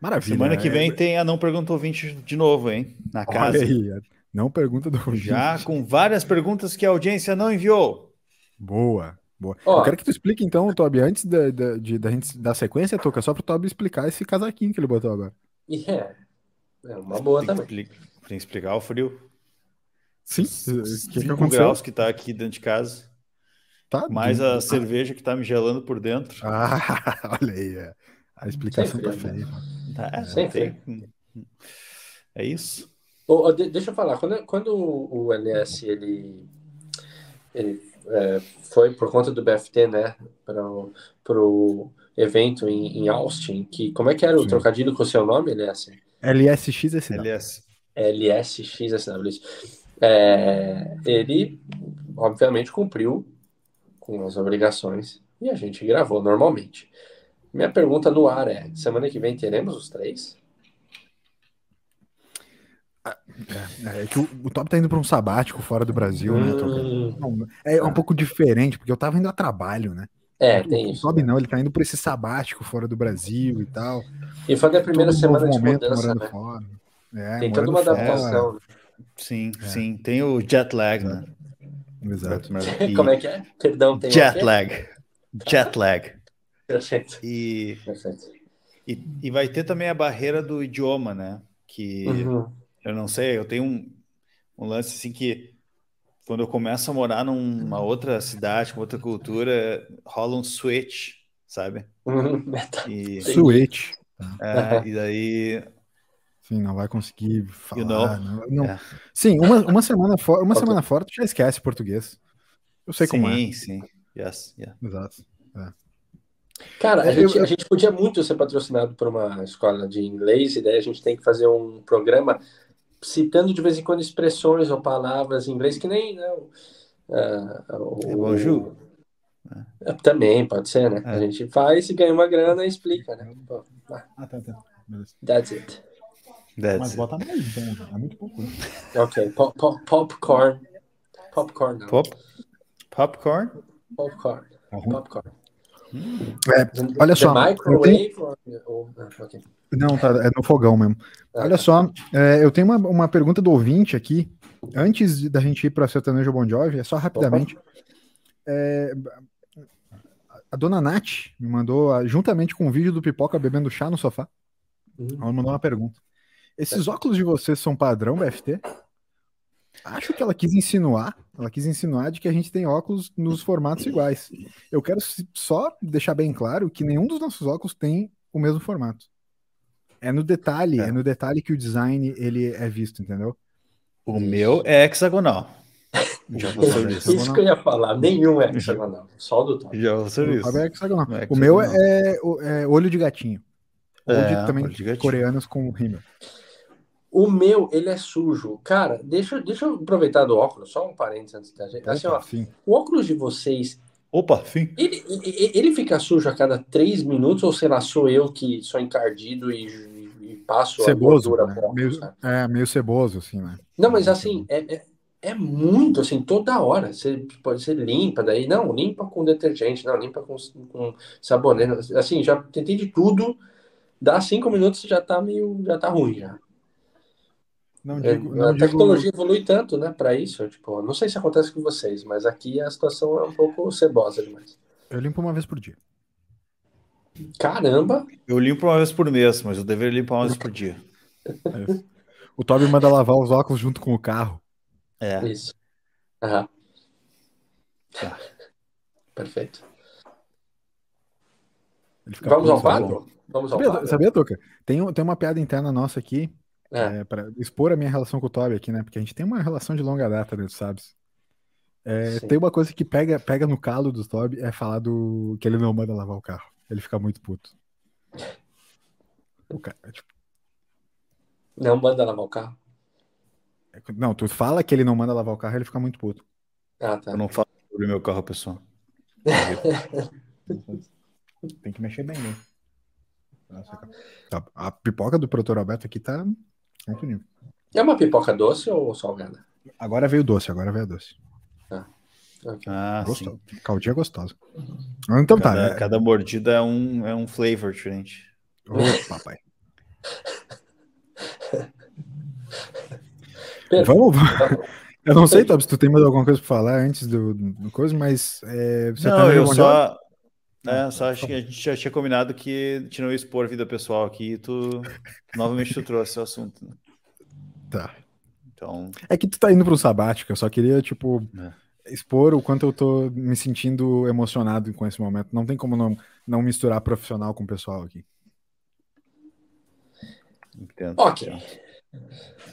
S1: Maravilha.
S2: Semana que
S1: é-
S2: vem tem a Não Pergunta Ouvinte de novo, hein? Na
S1: Olha
S2: casa.
S1: aí, não pergunta do ouvinte.
S2: Já com várias perguntas que a audiência não enviou.
S1: Boa, boa.
S3: Ó.
S1: Eu quero que tu explique, então, Toby, antes da, da, de, da gente dar sequência, Toca, só pro Toby explicar esse casaquinho que ele botou agora.
S3: E é, é uma boa
S2: Tem que,
S3: também.
S2: expli- tem que explicar o frio.
S1: Sim, o que, que
S2: 5
S1: aconteceu?
S2: graus que tá aqui dentro de casa.
S1: Tá,
S2: Mais a cerveja que tá me gelando por dentro.
S1: Ah, olha aí. é. A explicação tá
S3: Sempre,
S1: feia.
S2: Tá,
S3: Sem
S2: tem- É isso.
S3: Ô, de- deixa eu falar, quando, quando o LS ele, ele é, foi por conta do BFT, né, para o evento em, em Austin, que como é que era o
S1: Sim.
S3: trocadilho com o seu nome, LS?
S1: LSXSW.
S2: LS.
S3: LSXSW. É, ele obviamente, cumpriu com as obrigações e a gente gravou normalmente. Minha pergunta no ar é: semana que vem teremos os três?
S1: É, é que o, o Top tá indo para um sabático fora do Brasil, né?
S3: Hum.
S1: Não, é um pouco diferente, porque eu tava indo a trabalho, né?
S3: É,
S1: o,
S3: tem
S1: o
S3: isso.
S1: Toby não, ele tá indo para esse sabático fora do Brasil e tal.
S3: E foi a primeira
S1: Todo
S3: semana de
S1: momento
S3: mudança,
S1: morando
S3: né?
S1: fora. É,
S3: Tem toda uma adaptação. né?
S2: Sim,
S1: É.
S2: sim. Tem o jet lag, né?
S1: Exato.
S2: E-
S3: Como é que é? Perdão, tem
S2: Jet lag. Jet lag.
S3: Perfeito.
S2: E,
S3: Perfeito.
S2: e, e vai ter também a barreira do idioma, né? Que
S3: Uhum.
S2: eu não sei, eu tenho um, um lance assim que quando eu começo a morar numa outra cidade, com outra cultura, rola um switch, sabe?
S3: Uhum.
S2: E,
S1: Switch.
S2: é, e daí
S1: Sim, não vai conseguir falar.
S2: You know?
S1: não- não-
S2: É.
S1: Sim, uma, uma semana fora, uma semana fora, tu já esquece português. Eu sei como é.
S2: sim, sim. Yes, yeah.
S1: Exato.
S3: Cara, a
S1: Eu-
S3: gente,
S1: eu-
S3: a gente podia muito ser patrocinado por uma escola de inglês, e daí a gente tem que fazer um programa citando de vez em quando expressões ou palavras em inglês que nem. Não, ah, o-
S2: É bonjour.
S3: É, Também, pode ser, né?
S2: É.
S3: A gente faz e ganha uma grana e explica, né? Pô, ah,
S1: tá, tá. Beleza.
S3: that's it.
S2: That's it.
S1: bota mais, então. É muito pouco.
S3: Ok, pop, pop, popcorn. Popcorn, não.
S2: Pop, popcorn?
S3: Popcorn. Popcorn.
S1: É, olha só,
S3: microwave or- ah, ok.
S1: Não, tá, é no fogão mesmo.
S3: Ah,
S1: Olha
S3: tá.
S1: só, é, eu tenho uma, uma pergunta do ouvinte aqui. Antes da gente ir para Sertanejo Bon Jovi, é só rapidamente. É, a dona Nath me mandou, ah, juntamente com o vídeo do Pipoca bebendo chá no sofá,
S3: Hum.
S1: ela mandou uma pergunta. Esses óculos de vocês são padrão BFT? Acho que ela quis insinuar, ela quis insinuar de que a gente tem óculos nos formatos iguais. Eu quero só deixar bem claro que nenhum dos nossos óculos tem o mesmo formato. É no detalhe,
S2: É.
S1: é, no detalhe que o design ele é visto, entendeu?
S2: O meu é hexagonal. Já vou sobre isso.
S3: Isso que eu ia falar, nenhum é hexagonal, só o do top.
S2: Já vou sobre
S1: O
S2: isso.
S1: Fábio é hexagonal.
S2: É
S1: O meu é, é olho de gatinho. Ou
S2: É,
S1: de, também
S2: olho de gatinho.
S1: coreanos com rímel.
S3: O meu, ele é sujo. Cara, deixa, deixa eu aproveitar do óculos, só um parênteses antes da gente. Assim, ó, o óculos de vocês,
S2: Opa, sim.
S3: ele, ele, fica sujo a cada três minutos ou será sou eu que sou encardido e, e- e passo
S1: Ceboso,
S3: a gordura
S1: né?
S3: óculos,
S1: meio, é, meio ceboso, assim, né?
S3: Não, mas assim, é, é, é muito, assim, toda hora. Você pode ser limpa, daí, não, limpa com detergente, não, limpa com, com sabonete. Assim, já tentei de tudo, dá cinco minutos já tá meio, já tá ruim, já.
S1: Não
S3: É,
S1: digo,
S3: a
S1: não digo,
S3: tecnologia evolui tanto, né, para isso. Tipo, não sei se acontece com vocês, mas aqui a situação é um pouco cebosa demais.
S1: eu limpo uma vez por dia.
S3: Caramba!
S2: Eu limpo uma vez por mês, mas eu deveria limpar uma vez por dia.
S1: O Toby manda lavar os óculos junto com o carro.
S2: É.
S3: Isso. Aham.
S2: Tá.
S3: Perfeito. Vamos ao quadro? Vamos ao
S1: Sabia,
S3: quadro?
S1: sabia Tuca? Tem, tem uma piada interna nossa aqui,
S3: É.
S1: é, para expor a minha relação com o Toby aqui, né? Porque a gente tem uma relação de longa data, né, tu sabes? É, tem uma coisa que pega, pega no calo do Toby, é falar do que ele não manda lavar o carro. Ele fica muito puto. O cara, tipo,
S3: Não manda lavar o carro.
S1: é- não, tu fala que ele não manda lavar o carro, ele fica muito puto.
S3: Ah, tá.
S2: Eu não falo sobre meu carro pessoal.
S1: Tem que mexer bem, né? Nossa. Tá, A pipoca do Protor Alberto aqui tá muito nível.
S3: É uma pipoca doce ou salgada?
S1: Agora veio doce, agora veio doce.
S2: Ah, sim.
S1: Gostoso. Caldinha gostosa. Então tá.
S2: Cada,
S1: é-
S2: cada mordida é um, é um flavor diferente.
S1: Ô, papai. Vamos. Eu não sei, Tobi, se tu tem mais alguma coisa pra falar antes do, do coisa, mas. É, você
S2: Não,
S1: tá
S2: eu só.
S1: Ah,
S2: É, só acho que a gente já tinha combinado que a gente não ia expor a vida pessoal aqui e tu. Novamente tu trouxe o assunto. né?
S1: Tá.
S2: Então.
S1: É que tu tá indo pro sabático, eu só queria, tipo,
S2: É.
S1: expor o quanto eu tô me sentindo emocionado com esse momento. Não tem como não, não misturar profissional com pessoal aqui.
S2: Entendo.
S3: Ok.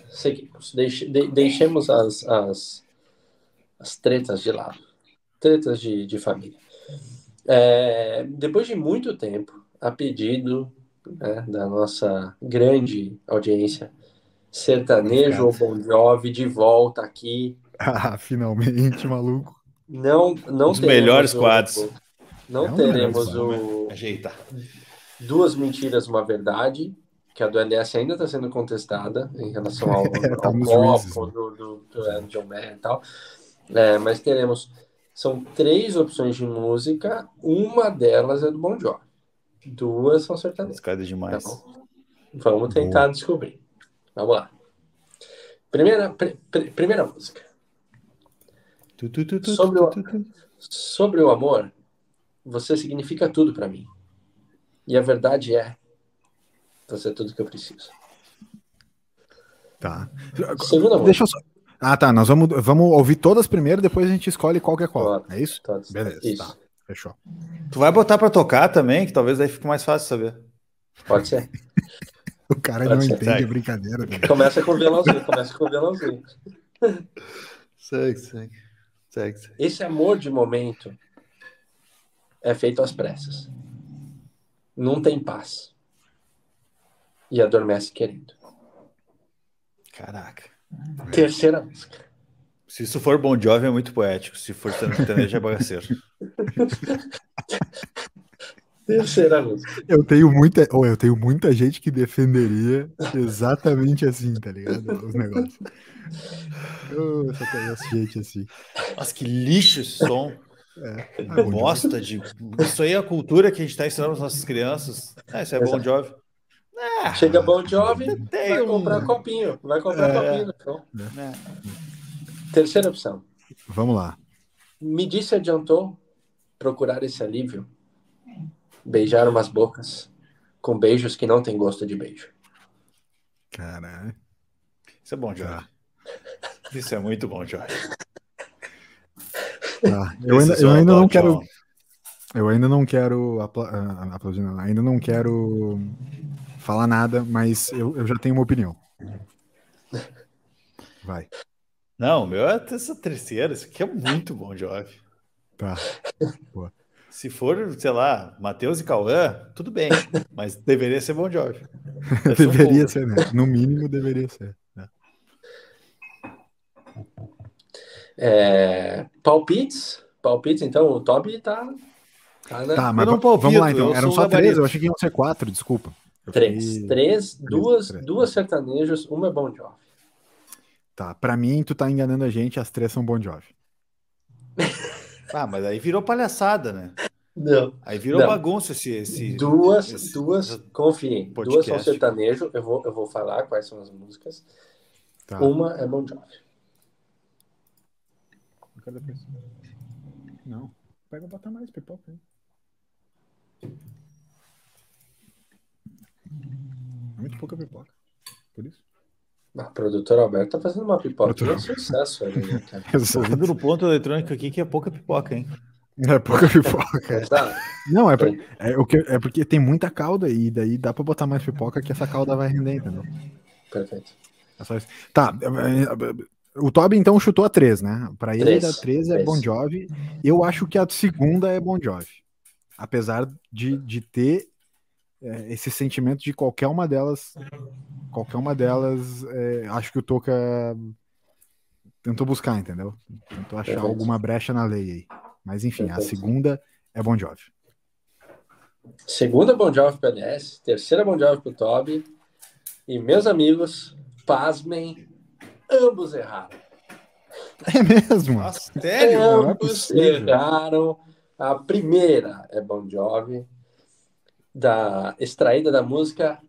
S3: Seguimos. Deixe- de- deixemos as, as, as tretas de lado. Tretas de, de família. É, depois de muito tempo, a pedido né, da nossa grande audiência, sertanejo ou Bon Jovi de volta aqui
S1: Ah, finalmente, maluco.
S3: Não, não
S2: Os melhores
S3: o-
S2: quadros.
S3: Não
S1: É dos
S3: teremos o
S2: Ajeitar.
S3: Duas Mentiras, Uma Verdade, que a do LS ainda está sendo contestada em relação ao,
S1: Tá
S3: ao
S1: nos
S3: copo
S1: juízes, né?
S3: do, do, do é, John Mayer e tal. É, mas teremos. São três opções de música, uma delas é do Bon Jovi. Duas são sertanejas.
S2: Escada demais.
S3: Tá? Vamos tentar descobrir. Vamos lá. Primeira, pri- pri- primeira música.
S2: Tu, tu, tu, tu,
S3: Sobre
S2: tu,
S3: o-
S2: tu, tu.
S3: Sobre o amor, você significa tudo para mim. E a verdade é, você é tudo que eu preciso.
S1: Tá.
S3: Segunda música.
S1: Deixa eu só. Ah, tá. Nós vamos, vamos ouvir todas primeiro, depois a gente escolhe qual que é qual. É isso?
S3: Todas.
S1: Beleza,
S3: Isso.
S1: tá. Fechou.
S2: Tu vai botar pra tocar também, que talvez daí fique mais fácil saber.
S3: Pode ser.
S1: O cara
S3: Pode
S1: não
S3: ser,
S1: entende
S2: segue.
S1: a brincadeira. né?
S3: Começa com violãozinho, começa com violãozinho.
S2: Segue, segue. Segue, segue.
S3: Esse amor de momento é feito às pressas. Não tem paz. E adormece querendo.
S2: Caraca.
S3: Terceira música.
S2: Se isso for Bon Jovi é muito poético. Se for sertanejo é bagaceiro.
S3: Terceira música.
S1: Eu tenho muita, ou eu tenho muita gente que defenderia exatamente assim, tá ligado? Os negócios. Eu só conheço gente assim.
S2: Nossa, que lixo esse som.
S1: Ah, Jovi.
S2: Bosta de. Isso aí é a cultura que a gente tá ensinando para nossas crianças. Ah, isso é Bon Jovi.
S3: Chega Bon Jovi,
S2: Tem
S3: vai
S2: um-
S3: comprar copinho. Vai comprar
S2: É.
S3: copinho. Então.
S2: É.
S3: Terceira opção.
S1: Vamos lá.
S3: Me disse adiantou procurar esse alívio. Beijar umas bocas com beijos que não têm gosto de beijo.
S1: Caralho.
S2: Isso é Bon Jovi. Isso é muito Bon Jovi.
S1: Tá. Eu ainda, eu
S2: é
S1: ainda não quero. Eu ainda não quero apla ah, ainda não quero falar nada, mas eu, eu já tenho uma opinião. Vai.
S2: Não, o meu é essa terceira. Isso aqui é muito Bon Jovi.
S1: Tá.
S2: Se for, sei lá, Matheus e Cauã, tudo bem. Mas deveria ser Bon Jovi. Um
S1: deveria
S2: cover.
S1: ser, né? No mínimo deveria ser. né?
S3: É, palpites. Palpites, então o Toby tá. Tá, né?
S1: Tá, mas
S2: não palpito,
S1: vamos lá então. Eram só três, eu achei que iam ser quatro, desculpa.
S3: Três.
S1: fiquei-
S3: Três, duas,
S1: três.
S3: duas sertanejos, uma é Bon Jovi.
S1: Tá, pra mim, tu tá enganando a gente, as três são Bon Jovi.
S2: Ah, mas aí virou palhaçada, né?
S3: Não.
S2: Aí virou
S3: Não.
S2: bagunça esse. esse...
S3: Duas,
S2: esse-
S3: duas, confiem, duas são sertanejo, eu vou, eu vou falar quais são as músicas.
S1: Tá.
S3: Uma é Bon Jovi.
S1: Não. Pega botar mais pipoca aí. Muito pouca pipoca. Por isso.
S3: A produtora Alberto tá fazendo uma pipoquinha
S1: Produtor.
S3: sucesso ali, né, cara?
S1: Exato.
S2: no ponto eletrônico aqui que é pouca pipoca, hein?
S1: É pouca pipoca.
S3: Exato.
S1: Não, é, por- é, o que, é porque tem muita calda e daí dá pra botar mais pipoca que essa calda vai render, entendeu?
S3: Perfeito.
S1: É só isso. Tá, é, é, o Toby então chutou a 3, né? Pra ele
S3: Três.
S1: da 3 é
S3: Três.
S1: Bon Jovi. Eu acho que a segunda é Bon Jovi. Apesar de, de ter é, esse sentimento de qualquer uma delas. Qualquer uma delas, é, acho que o Toca tentou buscar, entendeu? Tentou achar
S3: Perfeito.
S1: alguma brecha na lei aí. Mas enfim, a
S3: Perfeito.
S1: segunda é Bon Jovi.
S3: Segunda Bon Jovi pro LS, terceira Bon Jovi pro Toby. E meus amigos, pasmem, ambos erraram.
S1: É mesmo?
S2: Nossa, sério?
S1: é
S3: ambos
S1: possível.
S3: erraram. A primeira é Bon Jovi, da, extraída da música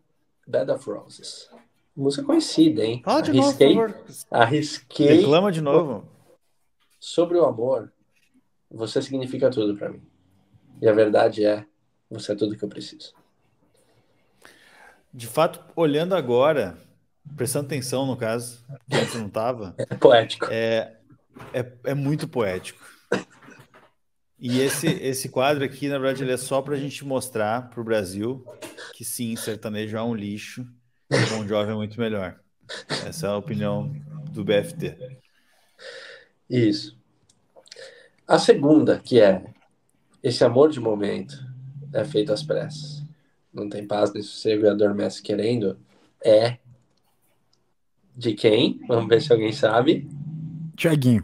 S3: Bed of Roses. Música conhecida, hein?
S2: Fala de novo,
S3: Arrisquei,
S2: por favor.
S3: arrisquei
S2: Reclama de novo.
S3: sobre o amor. Você significa tudo pra mim. E a verdade é, você é tudo que eu preciso.
S2: De fato, olhando agora, prestando atenção no caso, que antes não tava,
S3: É poético.
S2: é, é, é muito poético. E esse, esse quadro aqui, na verdade, ele é só para a gente mostrar para o Brasil que sim, sertanejo é um lixo e Bon Jovi é muito melhor. Essa é a opinião do BFT.
S3: Isso. A segunda, que é esse amor de momento é feito às pressas. Não tem paz nem sossego e adormece querendo. É de quem? Vamos ver se alguém sabe.
S1: Tiaguinho.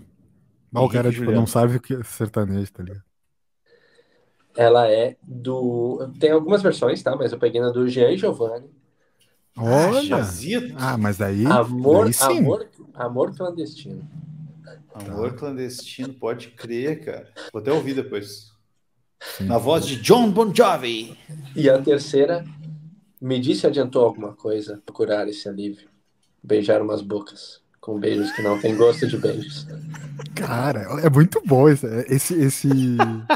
S1: Mas o cara, tipo,
S2: Juliano.
S1: não sabe o que é sertanejo, tá ligado?
S3: Ela é do. Tem algumas versões, tá? Mas eu peguei na do Jean e Giovanni.
S1: Olha!
S2: Jazito.
S1: Ah, mas daí.
S3: Amor,
S1: daí sim.
S3: amor, amor clandestino.
S2: Amor clandestino, pode crer, cara. Vou até ouvir depois.
S1: Sim.
S2: Na voz de John Bon Jovi.
S3: E a terceira, me disse adiantou alguma coisa procurar esse alívio. Beijar umas bocas com beijos que não tem gosto de beijos.
S1: Cara, é muito bom esse, esse, esse,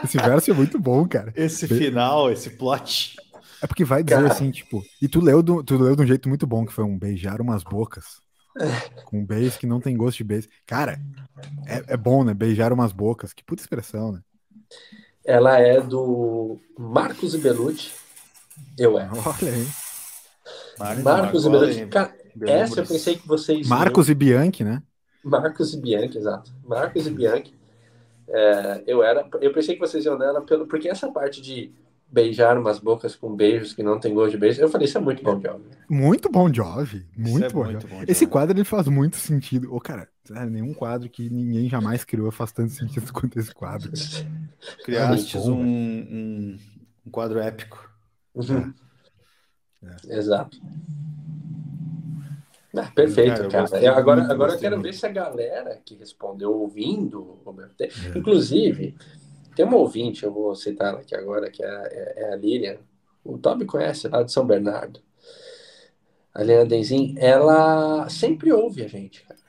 S1: esse verso é muito bom, cara.
S2: Esse
S1: Be-
S2: final, esse plot.
S1: É porque vai dizer
S3: Cara.
S1: assim, tipo, e tu leu, do, tu leu de um jeito muito bom, que foi um beijar umas bocas. Com um beijo que não tem gosto de beijo. Cara, é, é bom, né? Beijar umas bocas. Que puta expressão, né?
S3: Ela é do Marcos e Belucci. Eu é.
S1: Olha aí.
S3: Marcos e Belucci. Cara. Essa eu pensei que vocês.
S1: Marcos e Bianchi, né?
S3: Marcos e Bianchi, exato. Marcos e Bianchi. É, eu era. Eu pensei que vocês iam nela pelo, porque essa parte de beijar umas bocas com beijos que não tem gosto de beijo, eu falei, isso é muito bom, Job.
S1: Muito bom Jovi. Muito
S2: é
S1: bom.
S2: muito
S1: Jovi.
S2: bom,
S1: Esse
S2: Jovi.
S1: quadro ele faz muito sentido. Ô, cara, sério, nenhum quadro que ninguém jamais criou faz tanto sentido quanto esse quadro.
S2: Criastes
S1: É
S2: um, um, um quadro épico.
S3: Uhum.
S1: É.
S3: Exato. Ah, perfeito,
S2: Cara,
S3: cara. Eu- agora
S2: muito,
S3: agora eu quero
S2: muito.
S3: ver se a galera que respondeu ouvindo, Roberto, tem-
S1: É.
S3: inclusive, tem uma ouvinte, eu vou citar ela aqui agora, que é, é- é a Lilian. O Toby conhece, lá de São Bernardo. A Lilian Denzin, ela sempre ouve a gente, cara.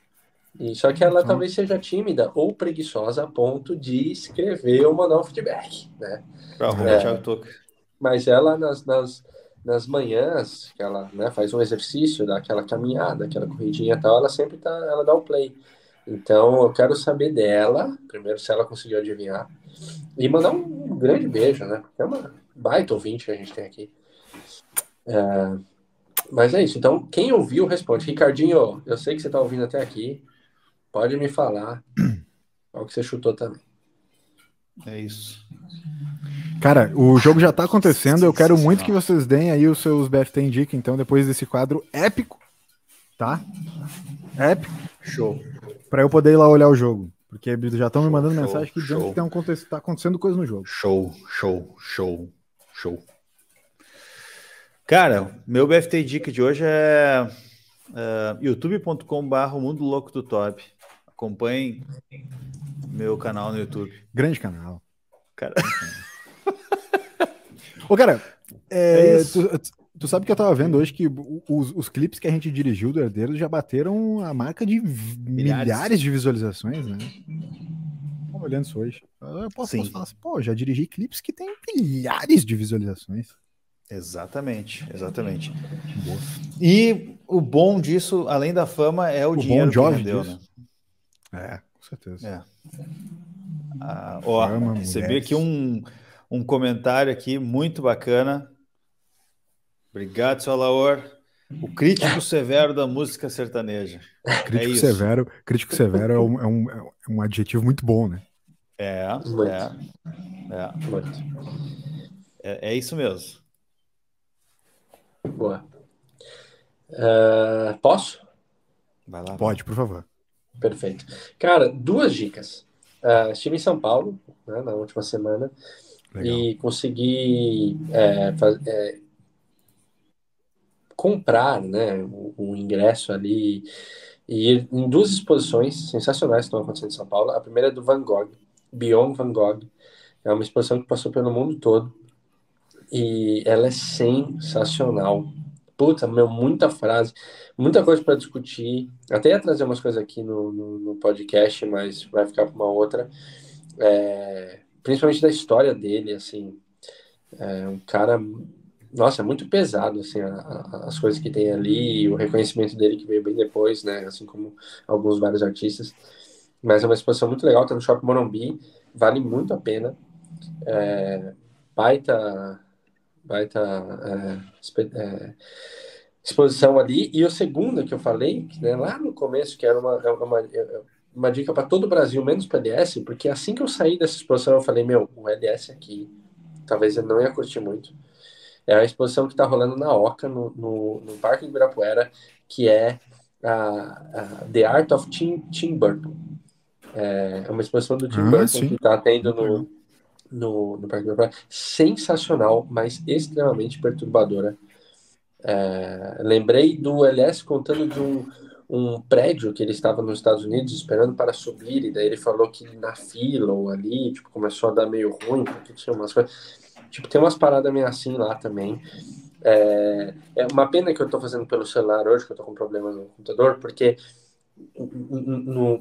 S3: E, só que ela
S1: Então-
S3: talvez seja tímida ou preguiçosa a ponto de escrever ou mandar um feedback, né?
S2: Pra arrumar
S3: É. Mas ela, nas, nas, nas manhãs, que ela né, faz um exercício, dá aquela caminhada, aquela corridinha e tal, ela sempre tá, ela dá o play. Então, eu quero saber dela, primeiro, se ela conseguiu adivinhar, e mandar um grande beijo, né? É uma baita ouvinte que a gente tem aqui. É, mas é isso. Então, quem ouviu, responde. Ricardinho, eu sei que você tá ouvindo até aqui. Pode me falar qual que você chutou também.
S2: É isso.
S1: Cara, o jogo já tá acontecendo. Eu quero muito que vocês deem aí os seus BFT em dica, então, depois desse quadro épico, tá? Épico,
S2: Show.
S1: pra eu poder ir lá olhar o jogo. Porque já estão me mandando
S2: Show,
S1: mensagem que dizendo
S2: show.
S1: que aconte- tá acontecendo coisa no jogo.
S2: Show, show, show, show. Cara, meu BFT dica de hoje é, é youtube.com.br Mundo Louco do Top. Acompanhem meu canal no YouTube.
S1: Grande canal.
S2: Cara,
S1: Ô, cara, é,
S2: É
S1: tu, tu sabe que eu tava vendo hoje que os, os clipes que a gente dirigiu do Herdeiro já bateram a marca de milhares,
S2: Milhares.
S1: de visualizações, né? Tava olhando isso hoje. Eu posso, posso falar assim, pô, já dirigi clipes que tem milhares de visualizações.
S2: exatamente, exatamente. E o bom disso, além da fama, é o,
S1: O
S2: dinheiro que
S1: disso.
S2: né?
S1: É, com certeza.
S2: É. Ah, ó,
S1: Fama,
S2: recebi
S1: mulheres.
S2: aqui um, um comentário aqui muito bacana. Obrigado, seu Alaor. O crítico severo da música sertaneja.
S1: Crítico
S2: isso.
S1: severo, crítico severo é um, é, um, é um adjetivo muito bom, né?
S2: É,
S3: Muito.
S2: é, é,
S3: Muito.
S2: é, é isso mesmo.
S3: Boa. Ah, posso?
S2: Vai lá.
S1: Pode, por favor.
S3: Perfeito. Cara, duas dicas. Ah, estive em São Paulo né, na última semana
S1: Legal.
S3: e consegui é, faz- é, comprar né, o, o ingresso ali e ir em duas exposições sensacionais que estão acontecendo em São Paulo. A primeira é do Van Gogh, Beyond Van Gogh. É uma exposição que passou pelo mundo todo e ela é sensacional. Puta, meu, muita frase, muita coisa para discutir. Até ia trazer umas coisas aqui no, no, no podcast, mas vai ficar para uma outra. É, principalmente da história dele, assim. É um cara, nossa, muito pesado, assim, a- a- as coisas que tem ali, o reconhecimento dele que veio bem depois, né? Assim como alguns vários artistas. Mas é uma exposição muito legal, tá no Shopping Morumbi, vale muito a pena. É, baita, baita é, espe- é, exposição ali. E o segundo que eu falei, né, lá no começo, que era uma, é uma, é uma dica para todo o Brasil, menos para LS, porque assim que eu saí dessa exposição, eu falei, meu, o LS aqui, talvez ele não ia curtir muito. É a exposição que está rolando na Oca, no, no, no Parque do Ibirapuera, que é a, a The Art of Tim, Tim Burton. É, é uma exposição do Tim ah, Burton sim. que está tendo no, no, no Parque do Praia. Sensacional, mas extremamente perturbadora. É, lembrei do LS contando de um, um prédio que ele estava nos Estados Unidos esperando para subir, e daí ele falou que na fila ou ali, tipo, começou a dar meio ruim, porque tinha umas coisas. Tipo, tem umas paradas meio assim lá também. É, é uma pena que eu estou fazendo pelo celular hoje, que eu estou com problema no computador, porque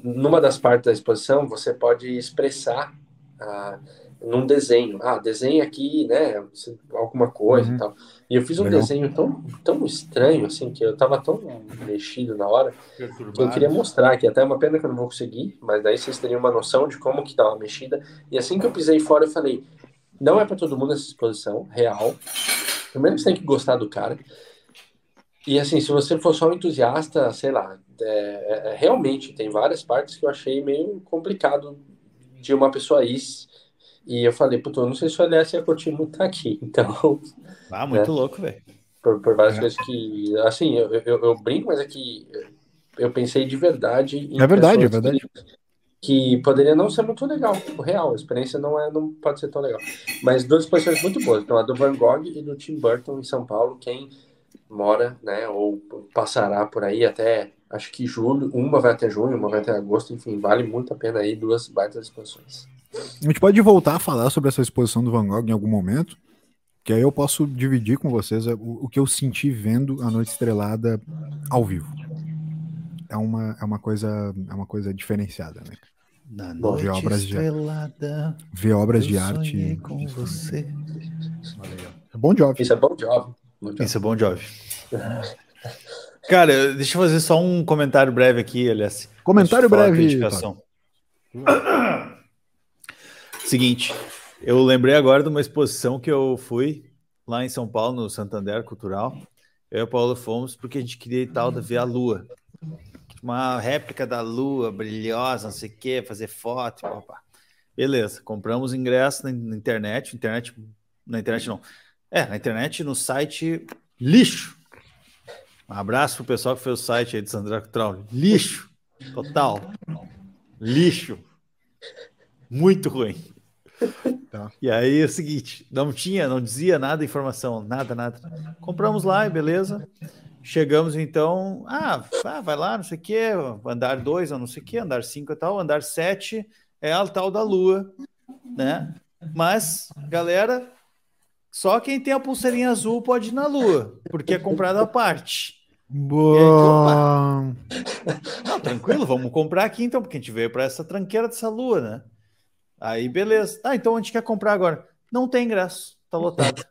S3: numa das partes da exposição você pode expressar ah, num desenho. Ah, desenha aqui, né? Alguma coisa uhum. e tal. E eu fiz um Legal. desenho tão, tão estranho, assim, que eu tava tão mexido na hora, que eu queria mostrar aqui. Até é uma pena que eu não vou conseguir, mas daí vocês teriam uma noção de como que tava mexida. E assim que eu pisei fora, eu falei, não é para todo mundo essa exposição, real. Primeiro você tem que gostar do cara. E assim, se você for só um entusiasta, sei lá, é, é, é realmente tem várias partes que eu achei meio complicado de uma pessoa isso e eu falei, puto, eu não sei se o LS ia curtir muito estar aqui. Então.
S2: Ah, muito né? louco, velho.
S3: Por, por, várias é. coisas que. Assim, eu, eu, eu, brinco, mas é que eu pensei de verdade.
S1: é verdade, é verdade.
S3: Que, que, poderia não ser muito legal, o real. A experiência não, é, não pode ser tão legal. Mas duas exposições muito boas. Então, a do Van Gogh e do Tim Burton em São Paulo. Quem mora, né, ou passará por aí até acho que julho, uma vai até junho, uma vai até agosto, enfim, vale muito a pena aí duas baitas exposições.
S1: A gente pode voltar a falar sobre essa exposição do Van Gogh em algum momento, que aí eu posso dividir com vocês o, o que eu senti vendo a Noite Estrelada ao vivo. É uma, é uma coisa é uma coisa diferenciada, né?
S2: Na noite ver obras estrelada,
S1: de, ver obras de arte.
S2: com você.
S1: É bom job.
S3: Isso é bom job.
S2: Isso é bom job. Cara, deixa eu fazer só um comentário breve aqui, aliás.
S1: Comentário breve.
S2: Seguinte, eu lembrei agora de uma exposição que eu fui lá em São Paulo, no Santander Cultural. Eu e o Paulo fomos porque a gente queria ir tal da ver a Lua. Uma réplica da Lua, brilhosa, não sei o quê, fazer foto. Beleza, compramos ingresso na internet, internet, na internet não. É, na internet, no site lixo. Um abraço pro pessoal que fez o site aí de Sandra Cultural. Lixo, total. Lixo. Muito ruim. Tá. E aí é o seguinte, não tinha, não dizia nada informação, nada, nada. Compramos lá e beleza. Chegamos então, ah, vai lá, não sei o que, andar dois, ou não sei o que, andar cinco e tal, andar sete é a tal da lua, né? Mas, galera, só quem tem a pulseirinha azul pode ir na lua, porque é comprado à parte.
S1: Boa.
S2: Aí, não, tranquilo, vamos comprar aqui então, porque a gente veio para essa tranqueira dessa lua, né? Aí, beleza. Ah, então a gente quer comprar agora. Não tem ingresso, tá lotado.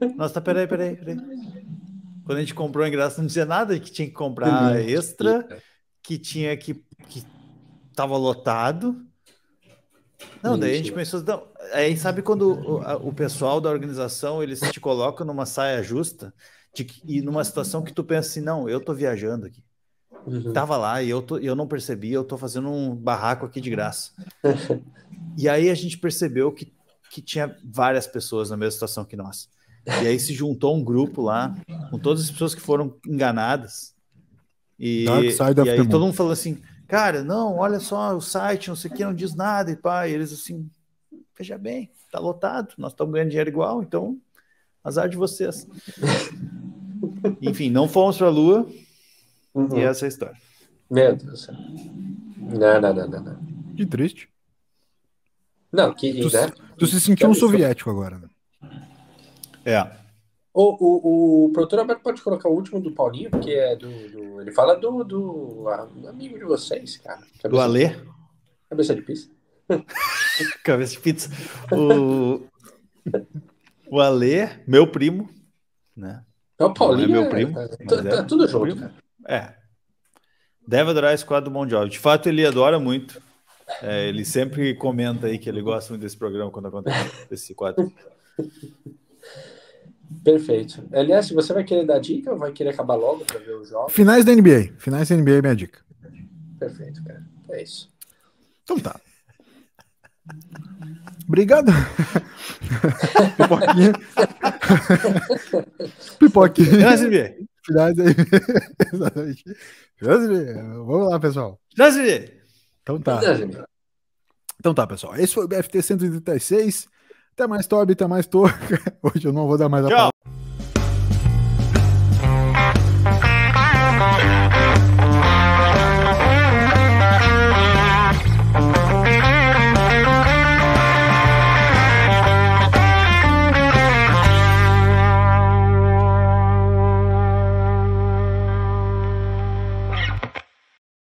S2: Nossa, tá, peraí, peraí, peraí. Quando a gente comprou o ingresso, não dizia nada que tinha que comprar extra, que tinha que. que tava lotado. Não, daí a gente pensou, não, aí sabe quando o, o pessoal da organização eles te colocam numa saia justa de, e numa situação que tu pensa assim, não, eu tô viajando aqui. Uhum. Tava lá e eu, tô, eu não percebi, eu tô fazendo um barraco aqui de graça. e aí a gente percebeu que, que tinha várias pessoas na mesma situação que nós. E aí se juntou um grupo lá, com todas as pessoas que foram enganadas. E, e aí todo mundo falou assim, cara, não, olha só o site, não sei o que, não diz nada, e pá, e eles assim, veja bem, tá lotado, nós estamos ganhando dinheiro igual, então azar de vocês. Enfim, não fomos para a Lua, Uhum. E essa é a história.
S3: Meu Deus do céu. Não, não, não, não. não.
S1: Que triste.
S3: Não, que.
S1: Tu, né? tu se sentiu um soviético agora, né?
S2: É.
S3: O, o, o produtor Alberto pode colocar o último do Paulinho, porque é do. do ele fala do, do, amigo de vocês, cara.
S2: Cabeça do Alê?
S3: Cabeça de pizza.
S2: Cabeça de pizza. O, o Alê, meu primo, né?
S3: É o Paulinho.
S2: Não é meu primo.
S3: É, tá, tá, tudo junto, cara.
S2: É. Deve adorar esse quadro do Bon Jovi. De fato, ele adora muito. É, ele sempre comenta aí que ele gosta muito desse programa quando acontece esse quadro.
S3: Perfeito. LS, você vai querer dar dica ou vai querer acabar logo para ver o jogo?
S1: Finais da NBA. Finais da NBA é minha dica.
S3: Perfeito, cara. É isso.
S1: Então tá. Obrigado. Pipoquinha. Pipoquinha.
S2: Finais da NBA.
S1: Finais aí. Exatamente. Vamos lá, pessoal. Então tá. Então tá, pessoal. Esse foi o BFT 136. Até mais, Toby, até mais, Torca. Hoje eu não vou dar mais a Tchau.